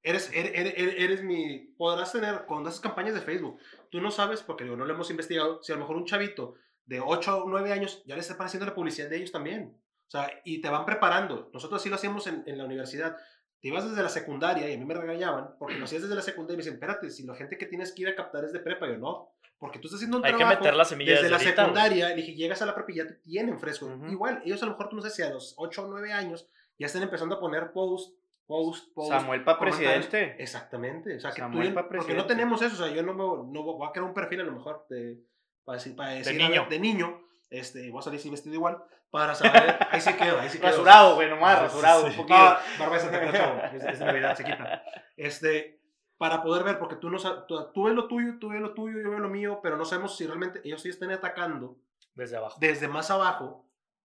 D: eres, eres, eres, eres mi, podrás tener, cuando haces campañas de Facebook, tú no sabes, porque digo, no lo hemos investigado, si a lo mejor un chavito de 8 o 9 años ya le está apareciendo la publicidad de ellos también. O sea, y te van preparando. Nosotros sí lo hacíamos en, en la universidad. Te ibas desde la secundaria y a mí me regañaban porque lo hacías desde la secundaria y me dicen, espérate, si la gente que tienes que ir a captar es de prepa, yo no. Porque tú estás haciendo un
B: Hay que
D: trabajo
B: meter la semilla
D: desde
B: desde
D: la
B: ahorita,
D: secundaria, dije, llegas a la prepa y ya te tienen fresco.
C: Ujú.
D: Igual, ellos a lo mejor, tú no sé si a los 8 o 9 años ya están empezando a poner post, post, post.
C: Samuel para presidente.
D: Exactamente. O sea, que
C: Samuel
D: tú,
C: pa'
D: porque no
C: presidente.
D: tenemos eso. O sea, yo no, me, no voy a crear un perfil a lo mejor de, para decir, para decir, ver,
B: niño.
D: de niño. Este, voy a salir así vestido igual para saber. Ahí sí quedo, ahí sí quedo.
C: Rasurado, güey, nomás, rasurado.
B: sí.
C: Un poquito.
D: No, barba de Santa chavo. Es, es de Navidad, se quita. Este, para poder ver, porque tú no sabes, tú, tú ves lo tuyo, tú ves lo tuyo, yo veo lo mío, pero no sabemos si realmente ellos sí están atacando
B: Desde abajo.
D: desde más abajo,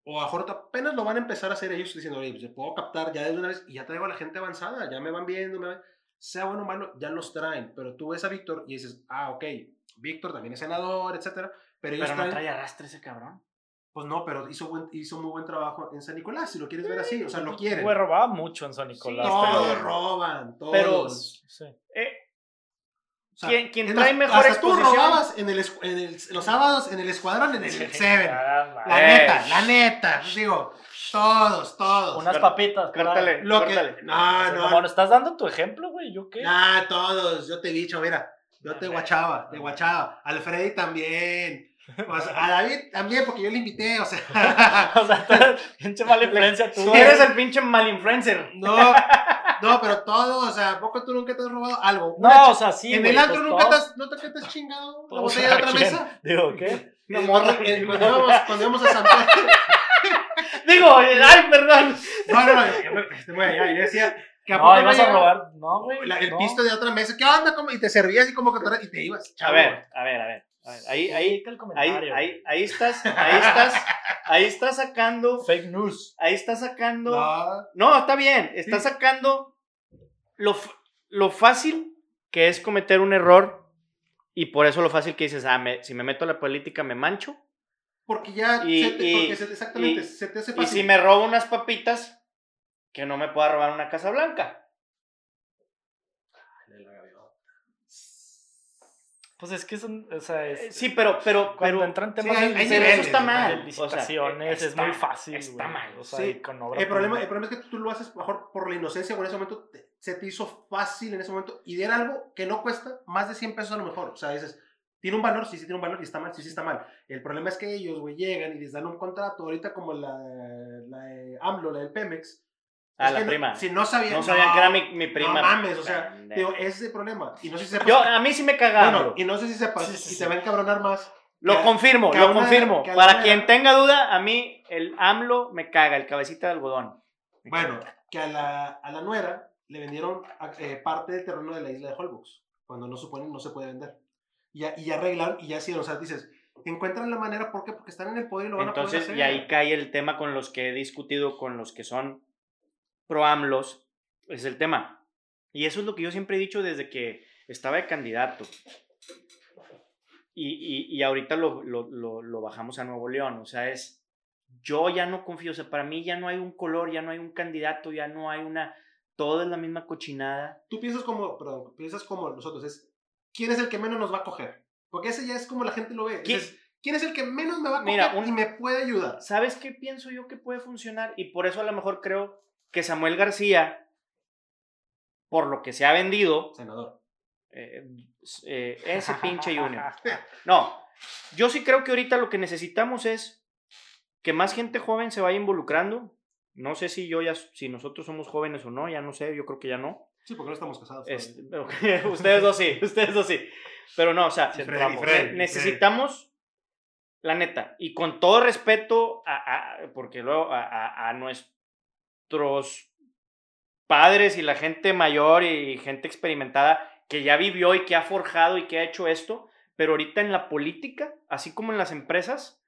D: o a mejor apenas lo van a empezar a hacer ellos diciendo, oye, pues yo puedo captar ya de una vez y ya traigo a la gente avanzada, ya me van viendo, me van- sea bueno o malo, ya los traen, pero tú ves a Víctor y dices, ah, ok, Víctor también es senador, etcétera, pero ellos
C: Pero no
D: traen,
C: trae arrastre ese cabrón.
D: pues no, pero hizo, buen, hizo muy buen trabajo en San Nicolás, si lo quieres ver así, o sea, lo quieren.
B: Güey, robaba mucho en San Nicolás.
D: todos
B: pero-
D: roban, todos.
C: Pero-
B: Sí.
C: Eh,
D: O sea,
C: ¿Quién- quién
D: es
C: trae
D: más,
C: mejor
D: hasta tú robabas en el, en el- los sábados en el escuadrón, en el Seven.
B: Ah,
D: La
B: madre.
D: neta, la neta, digo, todos, todos.
B: Unas papitas.
C: Córtale,
D: Lo que,
C: córtale.
D: no,
B: O sea,
D: no,
B: Como no estás dando tu ejemplo, güey, ¿yo qué?
D: Ah, todos, yo te he dicho, mira, yo te guachaba, te guachaba. Al Freddy también. O sea, a David también, porque yo le invité, o sea.
B: o sea, tú eres pinche mala influencia tú.
C: Eres el pinche mal influencer.
D: No, no, pero todos, o sea, ¿a poco tú nunca te has robado algo? Una
B: No, o sea, sí,
D: en
B: güey,
D: el antro
B: pues
D: nunca te has, ¿no te, te has chingado la botella de otra mesa?
B: Digo, ¿qué?
C: Una
D: Eh,
C: morra.
D: cuando, eh, cuando íbamos, cuando íbamos a San Pedro.
C: Digo, ay, perdón.
D: No, no, no, yo, me- este, ya, yo decía que a
B: No, ibas a robar. No, güey.
D: el
B: no.
D: pisto de otra mesa. ¿Qué onda? ¿Cómo? Y te servías así como que y te ibas. Chavo.
C: a ver, a ver. a ver, Ahí, ahí,
B: Ahí,
C: estás, ahí estás, ahí estás sacando,
B: Fake news.
C: ahí estás sacando.
D: No,
C: No, está bien. Está
D: Sí.
C: sacando lo, lo fácil que es cometer un error y por eso lo fácil que dices, ah, me- si me meto a la política me mancho.
D: porque ya.
C: Y-
D: se te,
C: y-
D: porque se- exactamente,
C: y-
D: se te hace
C: Y
D: fácil.
C: si me robo unas papitas, que no me pueda robar una casa blanca.
B: Pues es que es un. O sea, es.
C: Eh, Sí, pero, pero,
B: Cuando
C: pero,
B: entran
D: sí,
B: temas
D: hay- hay
B: de-
C: eso está mal.
B: de
C: O sea,
B: licitaciones, es muy fácil.
C: está mal.
B: O sea,
D: Sí.
B: con obra
D: El problema, el problema es que tú lo haces mejor por la inocencia o en ese momento te- se te hizo fácil en ese momento y era algo que no cuesta más de 100 pesos a lo mejor. O sea, dices, ¿tiene un valor? Sí, sí tiene un valor y está mal, sí, sí está mal. El problema es que ellos, güey, llegan y les dan un contrato, ahorita como la, la de AMLO, la del Pemex.
C: Ah,
D: Es
C: la
D: no-
C: prima.
D: Si no sabían.
C: no sabían que era mi, mi prima.
D: No mames, o sea,
C: Pendejo.
D: digo, ese es el problema. Y no sé si sepas.
C: Yo, a mí sí me cagaba.
D: bueno, y no sé si sepas,
B: Sí, sí,
D: y
B: sí.
D: te va a encabronar más.
C: Lo
D: que-
C: confirmo,
D: que a
C: lo confirmo.
D: a
C: Para quien tenga duda, a mí el AMLO me caga, el cabecita de algodón.
D: Bueno, que a la, a la nuera le vendieron eh, parte del terreno de la isla de Holbox, cuando no, supone, no se puede vender. y ya, y ya arreglaron y ya hicieron. O sea, dices, encuentran la manera, ¿por qué? Porque están en el poder y lo van a
C: Entonces,
D: poder
C: y
D: hacer.
C: ahí cae el tema con los que he discutido, con los que son pro AMLOS, es el tema. Y eso es lo que yo siempre he dicho desde que estaba de candidato. Y, y, y ahorita lo, lo, lo, lo bajamos a Nuevo León. O sea, es, yo ya no confío. O sea, para mí ya no hay un color, ya no hay un candidato, ya no hay una, todo es la misma cochinada.
D: Tú piensas como, perdón, piensas como nosotros, es, ¿quién es el que menos nos va a coger? Porque ese ya es como la gente lo ve.
C: ¿Quién-
D: Dices, ¿quién es el que menos me va a coger
C: Mira, un-
D: y me puede ayudar?
C: ¿Sabes qué pienso yo que puede funcionar? Y por eso a lo mejor creo que Samuel García, por lo que se ha vendido,
D: Senador.
C: eh, eh, ese pinche Junior. No, yo sí creo que ahorita lo que necesitamos es que más gente joven se vaya involucrando. No sé si yo ya, si nosotros somos jóvenes o no, ya no sé, yo creo que ya no.
D: Sí, porque no estamos casados.
C: Pero- ustedes dos sí, ustedes dos sí. Pero no, o sea,
D: Freddy,
B: vamos.
D: Freddy,
C: ne- necesitamos, la neta, y con todo respeto, a, a- porque luego a, a- a nuestros padres y la gente mayor y gente experimentada que ya vivió y que ha forjado y que ha hecho esto, pero ahorita en la política, así como en las empresas,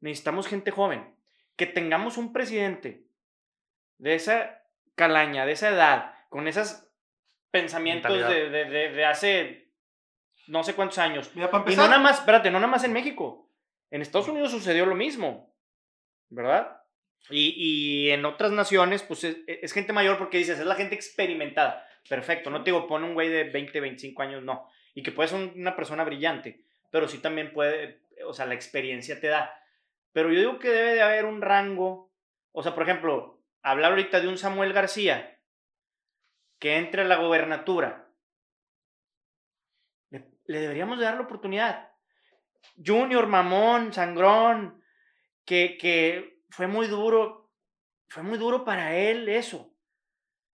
C: necesitamos gente joven. Que tengamos un presidente de esa calaña, de esa edad, con esos pensamientos de, de- de- de hace no sé cuántos años.
D: Mira, para
C: Y no nada más, espérate, no nada más en México. En Estados Unidos sucedió lo mismo, ¿verdad? Y, y en otras naciones, pues es, es gente mayor porque dices, es la gente experimentada. Perfecto, no te digo, pon un güey de 20, 25 años, no. Y que puede ser un- una persona brillante, pero sí también puede, o sea, la experiencia te da. Pero yo digo que debe de haber un rango, o sea, por ejemplo, hablar ahorita de un Samuel García que entre a la gobernatura. Le, deberíamos de dar la oportunidad. Junior, mamón, sangrón, que, que fue muy duro, fue muy duro para él eso.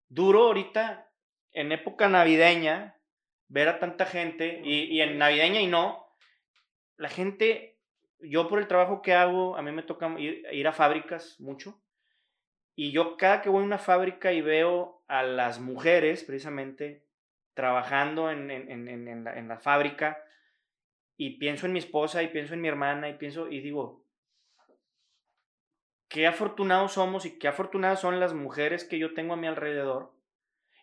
C: Duro ahorita, en época navideña, ver a tanta gente, y, y en navideña y no, la gente, yo por el trabajo que hago, a mí me toca ir, ir a fábricas mucho, y yo cada que voy a una fábrica y veo a las mujeres, precisamente, trabajando en, en- en- en- la, la fábrica, y pienso en mi esposa, y pienso en mi hermana, y pienso, y digo, qué afortunados somos y qué afortunadas son las mujeres que yo tengo a mi alrededor.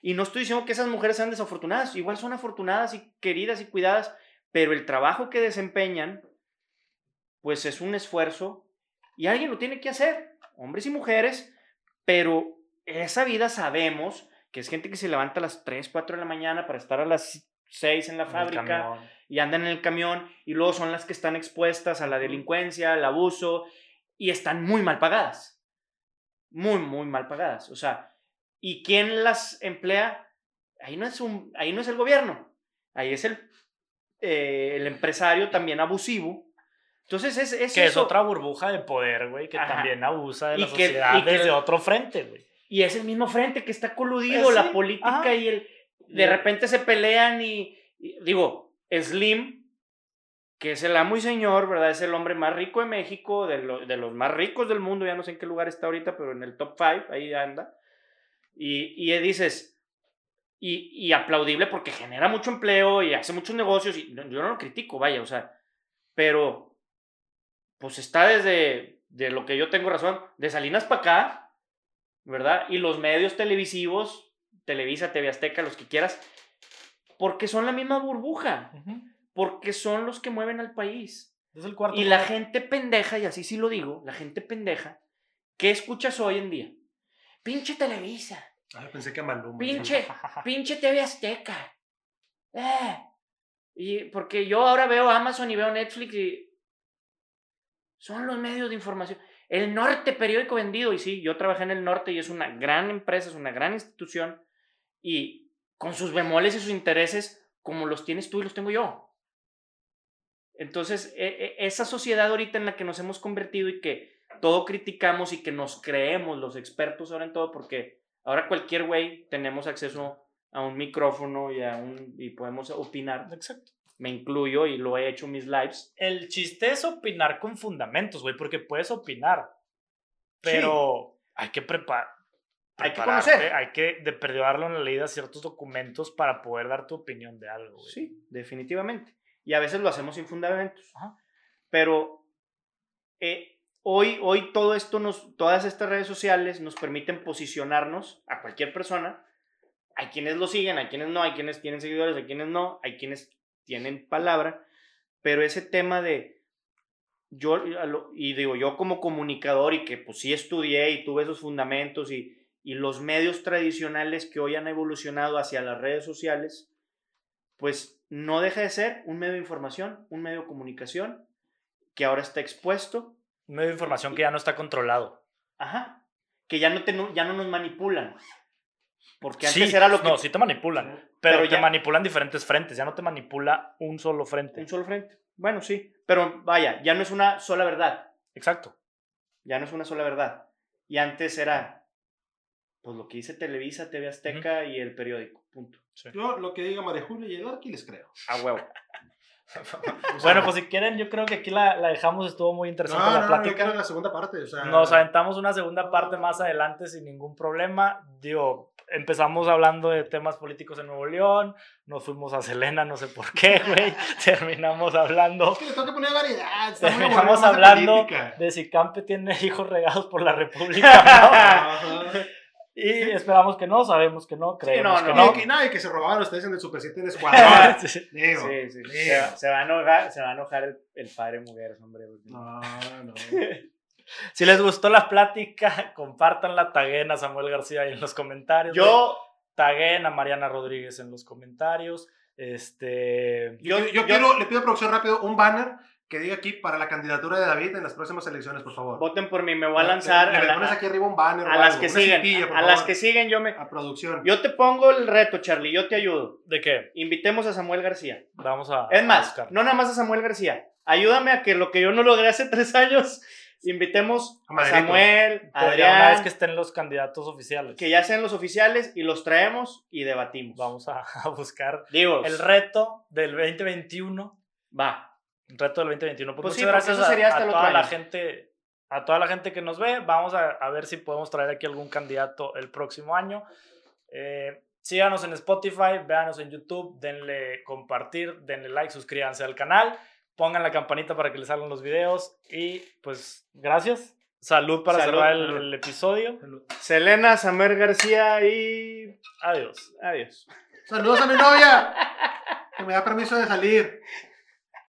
C: Y no estoy diciendo que esas mujeres sean desafortunadas, igual son afortunadas y queridas y cuidadas, pero el trabajo que desempeñan, pues es un esfuerzo y alguien lo tiene que hacer, hombres y mujeres, pero esa vida sabemos que es gente que se levanta a las 3, 4 de la mañana para estar a las 6 en la
B: En
C: fábrica y andan en el camión y luego son las que están expuestas a la delincuencia, al abuso y están muy mal pagadas. Muy, muy mal pagadas. O sea, ¿y quién las emplea? Ahí no es, un, ahí no es el gobierno, ahí es el, eh, el empresario también abusivo. Entonces es, es
B: Que es otra burbuja de poder, güey, que
C: Ajá.
B: también abusa de
C: Y
B: la
C: que-
B: sociedad
C: y que-
B: desde otro frente, güey.
C: Y es el mismo frente que está coludido,
B: Pues
C: la
B: sí,
C: política
B: ajá.
C: y el... De repente se pelean y, y digo, Slim, que es el amo y señor, ¿verdad? Es el hombre más rico de México, de, lo- de los más ricos del mundo, ya no sé en qué lugar está ahorita, pero en el top 5, ahí anda. Y, y dices, y, y aplaudible porque genera mucho empleo y hace muchos negocios, y yo no lo critico, vaya, o sea, pero pues está desde de lo que yo tengo razón, de Salinas para acá, ¿verdad? Y los medios televisivos, Televisa, TV Azteca, los que quieras, porque son la misma burbuja, porque son los que mueven al país.
B: Es el cuarto.
C: Y la gente pendeja, y así sí lo digo, la gente pendeja, ¿qué escuchas hoy en día? Pinche Televisa,
D: Ay, pensé que a Maluma.
C: pinche, pinche TV Azteca. Eh. Y porque yo ahora veo Amazon y veo Netflix y son los medios de información. El Norte, periódico vendido. Y sí, yo trabajé en el Norte y es una gran empresa, es una gran institución. Y con sus bemoles y sus intereses, como los tienes tú y los tengo yo. Entonces, e- e- esa sociedad ahorita en la que nos hemos convertido y que todo criticamos y que nos creemos los expertos ahora en todo, porque ahora cualquier güey tenemos acceso a un micrófono y, a un, y podemos opinar.
B: Exacto.
C: Me incluyo y lo he hecho en mis lives.
B: El chiste es opinar con fundamentos, güey, porque puedes opinar, pero hay que preparar.
C: Hay que conocer.
B: Hay que de perdidarlo en la ley de ciertos documentos para poder dar tu opinión de algo, güey.
C: Sí, definitivamente. Y a veces lo hacemos sin fundamentos.
B: Ajá.
C: Pero eh, hoy, hoy todo esto nos, todas estas redes sociales nos permiten posicionarnos a cualquier persona. Hay quienes lo siguen, hay quienes no, hay quienes tienen seguidores, hay quienes no, hay quienes tienen palabra, pero ese tema de yo, y digo, yo como comunicador y que pues sí estudié y tuve esos fundamentos y, y los medios tradicionales que hoy han evolucionado hacia las redes sociales, pues no deja de ser un medio de información, un medio de comunicación que ahora está expuesto,
B: Un medio de información que ya no está controlado.
C: ajá, que ya no, te, ya no nos manipulan. Porque
B: Sí,
C: antes era lo que...
B: No, sí te manipulan. Pero,
C: Pero
B: te
C: ya-
B: manipulan diferentes frentes. Ya no te manipula un solo frente.
C: Un solo frente. Bueno, sí, pero vaya, ya no es una sola verdad.
B: Exacto.
C: Ya no es una sola verdad. Y antes era, pues lo que dice Televisa, TV Azteca y el periódico. Punto.
D: Yo lo que diga María Julia y el Arqui les creo.
C: A huevo.
B: Bueno, pues si quieren, yo creo que aquí la, la dejamos. Estuvo muy
D: No,
B: interesante
D: no,
B: la
D: no, yo
B: plática.
D: quiero la segunda parte. O sea,
B: Nos aventamos una segunda parte más adelante sin ningún problema. Digo, empezamos hablando de temas políticos en Nuevo León, nos fuimos a Selena, no sé por qué, güey. Terminamos hablando
D: Es que le tengo que poner variedad. Está
B: Terminamos
D: de
B: hablando de si Campe tiene hijos regados por la República. ¿no? Y esperamos que no, sabemos que no, creemos
C: no,
B: que
C: no.
D: Y que, no, y que se robaban ustedes en el Super 7 en Escuadrón.
B: Sí.
D: Digo.
C: Sí, sí.
D: digo.
C: Se, va- se va a enojar, se va a enojar el, el padre Mugueras, hombre.
D: No, no.
B: Si les gustó la plática, compartanla, taguen a Samuel García ahí en los comentarios.
C: Yo,
B: taguen a Mariana Rodríguez en los comentarios. Este.
D: Yo, yo, quiero, le pido a producción rápido un banner que diga aquí para la candidatura de David en las próximas elecciones, por favor.
C: voten por mí, me voy a lanzar
D: Le,
C: a,
D: le
C: la-
D: pones aquí arriba un banner.
C: a
D: o
C: las
D: algo,
C: que siguen.
D: cintilla,
C: a las que siguen, yo me.
D: A producción.
C: Yo te pongo el reto, Charlie, yo te ayudo.
B: ¿De qué?
C: Invitemos a Samuel García.
B: Vamos a.
C: Es
B: a
C: más,
B: buscar.
C: no nada más a Samuel García. Ayúdame a que lo que yo no logré hace tres años, invitemos
D: A
C: a. Samuel, a Adrián,
B: una vez que estén los candidatos oficiales,
C: que ya sean los oficiales y los traemos y debatimos.
B: vamos a, a buscar
C: Digo,
B: el reto del 2021.
C: va.
B: Reto del 2021. Pues,
C: Pues sí,
B: muchas
C: porque
B: gracias
C: eso
B: a-
C: sería hasta
B: a,
C: el
B: toda la gente. A toda la gente que nos ve, vamos a, a ver si podemos traer aquí algún candidato el próximo año. Eh, síganos en Spotify, véanos en YouTube, denle compartir, denle like, suscríbanse al canal, pongan la campanita para que les salgan los videos y pues gracias. Salud para
C: Salud.
B: cerrar el, el episodio.
C: Selena, Samuel García y
B: Adiós.
C: adiós.
D: Saludos a mi novia. Que me da permiso de salir.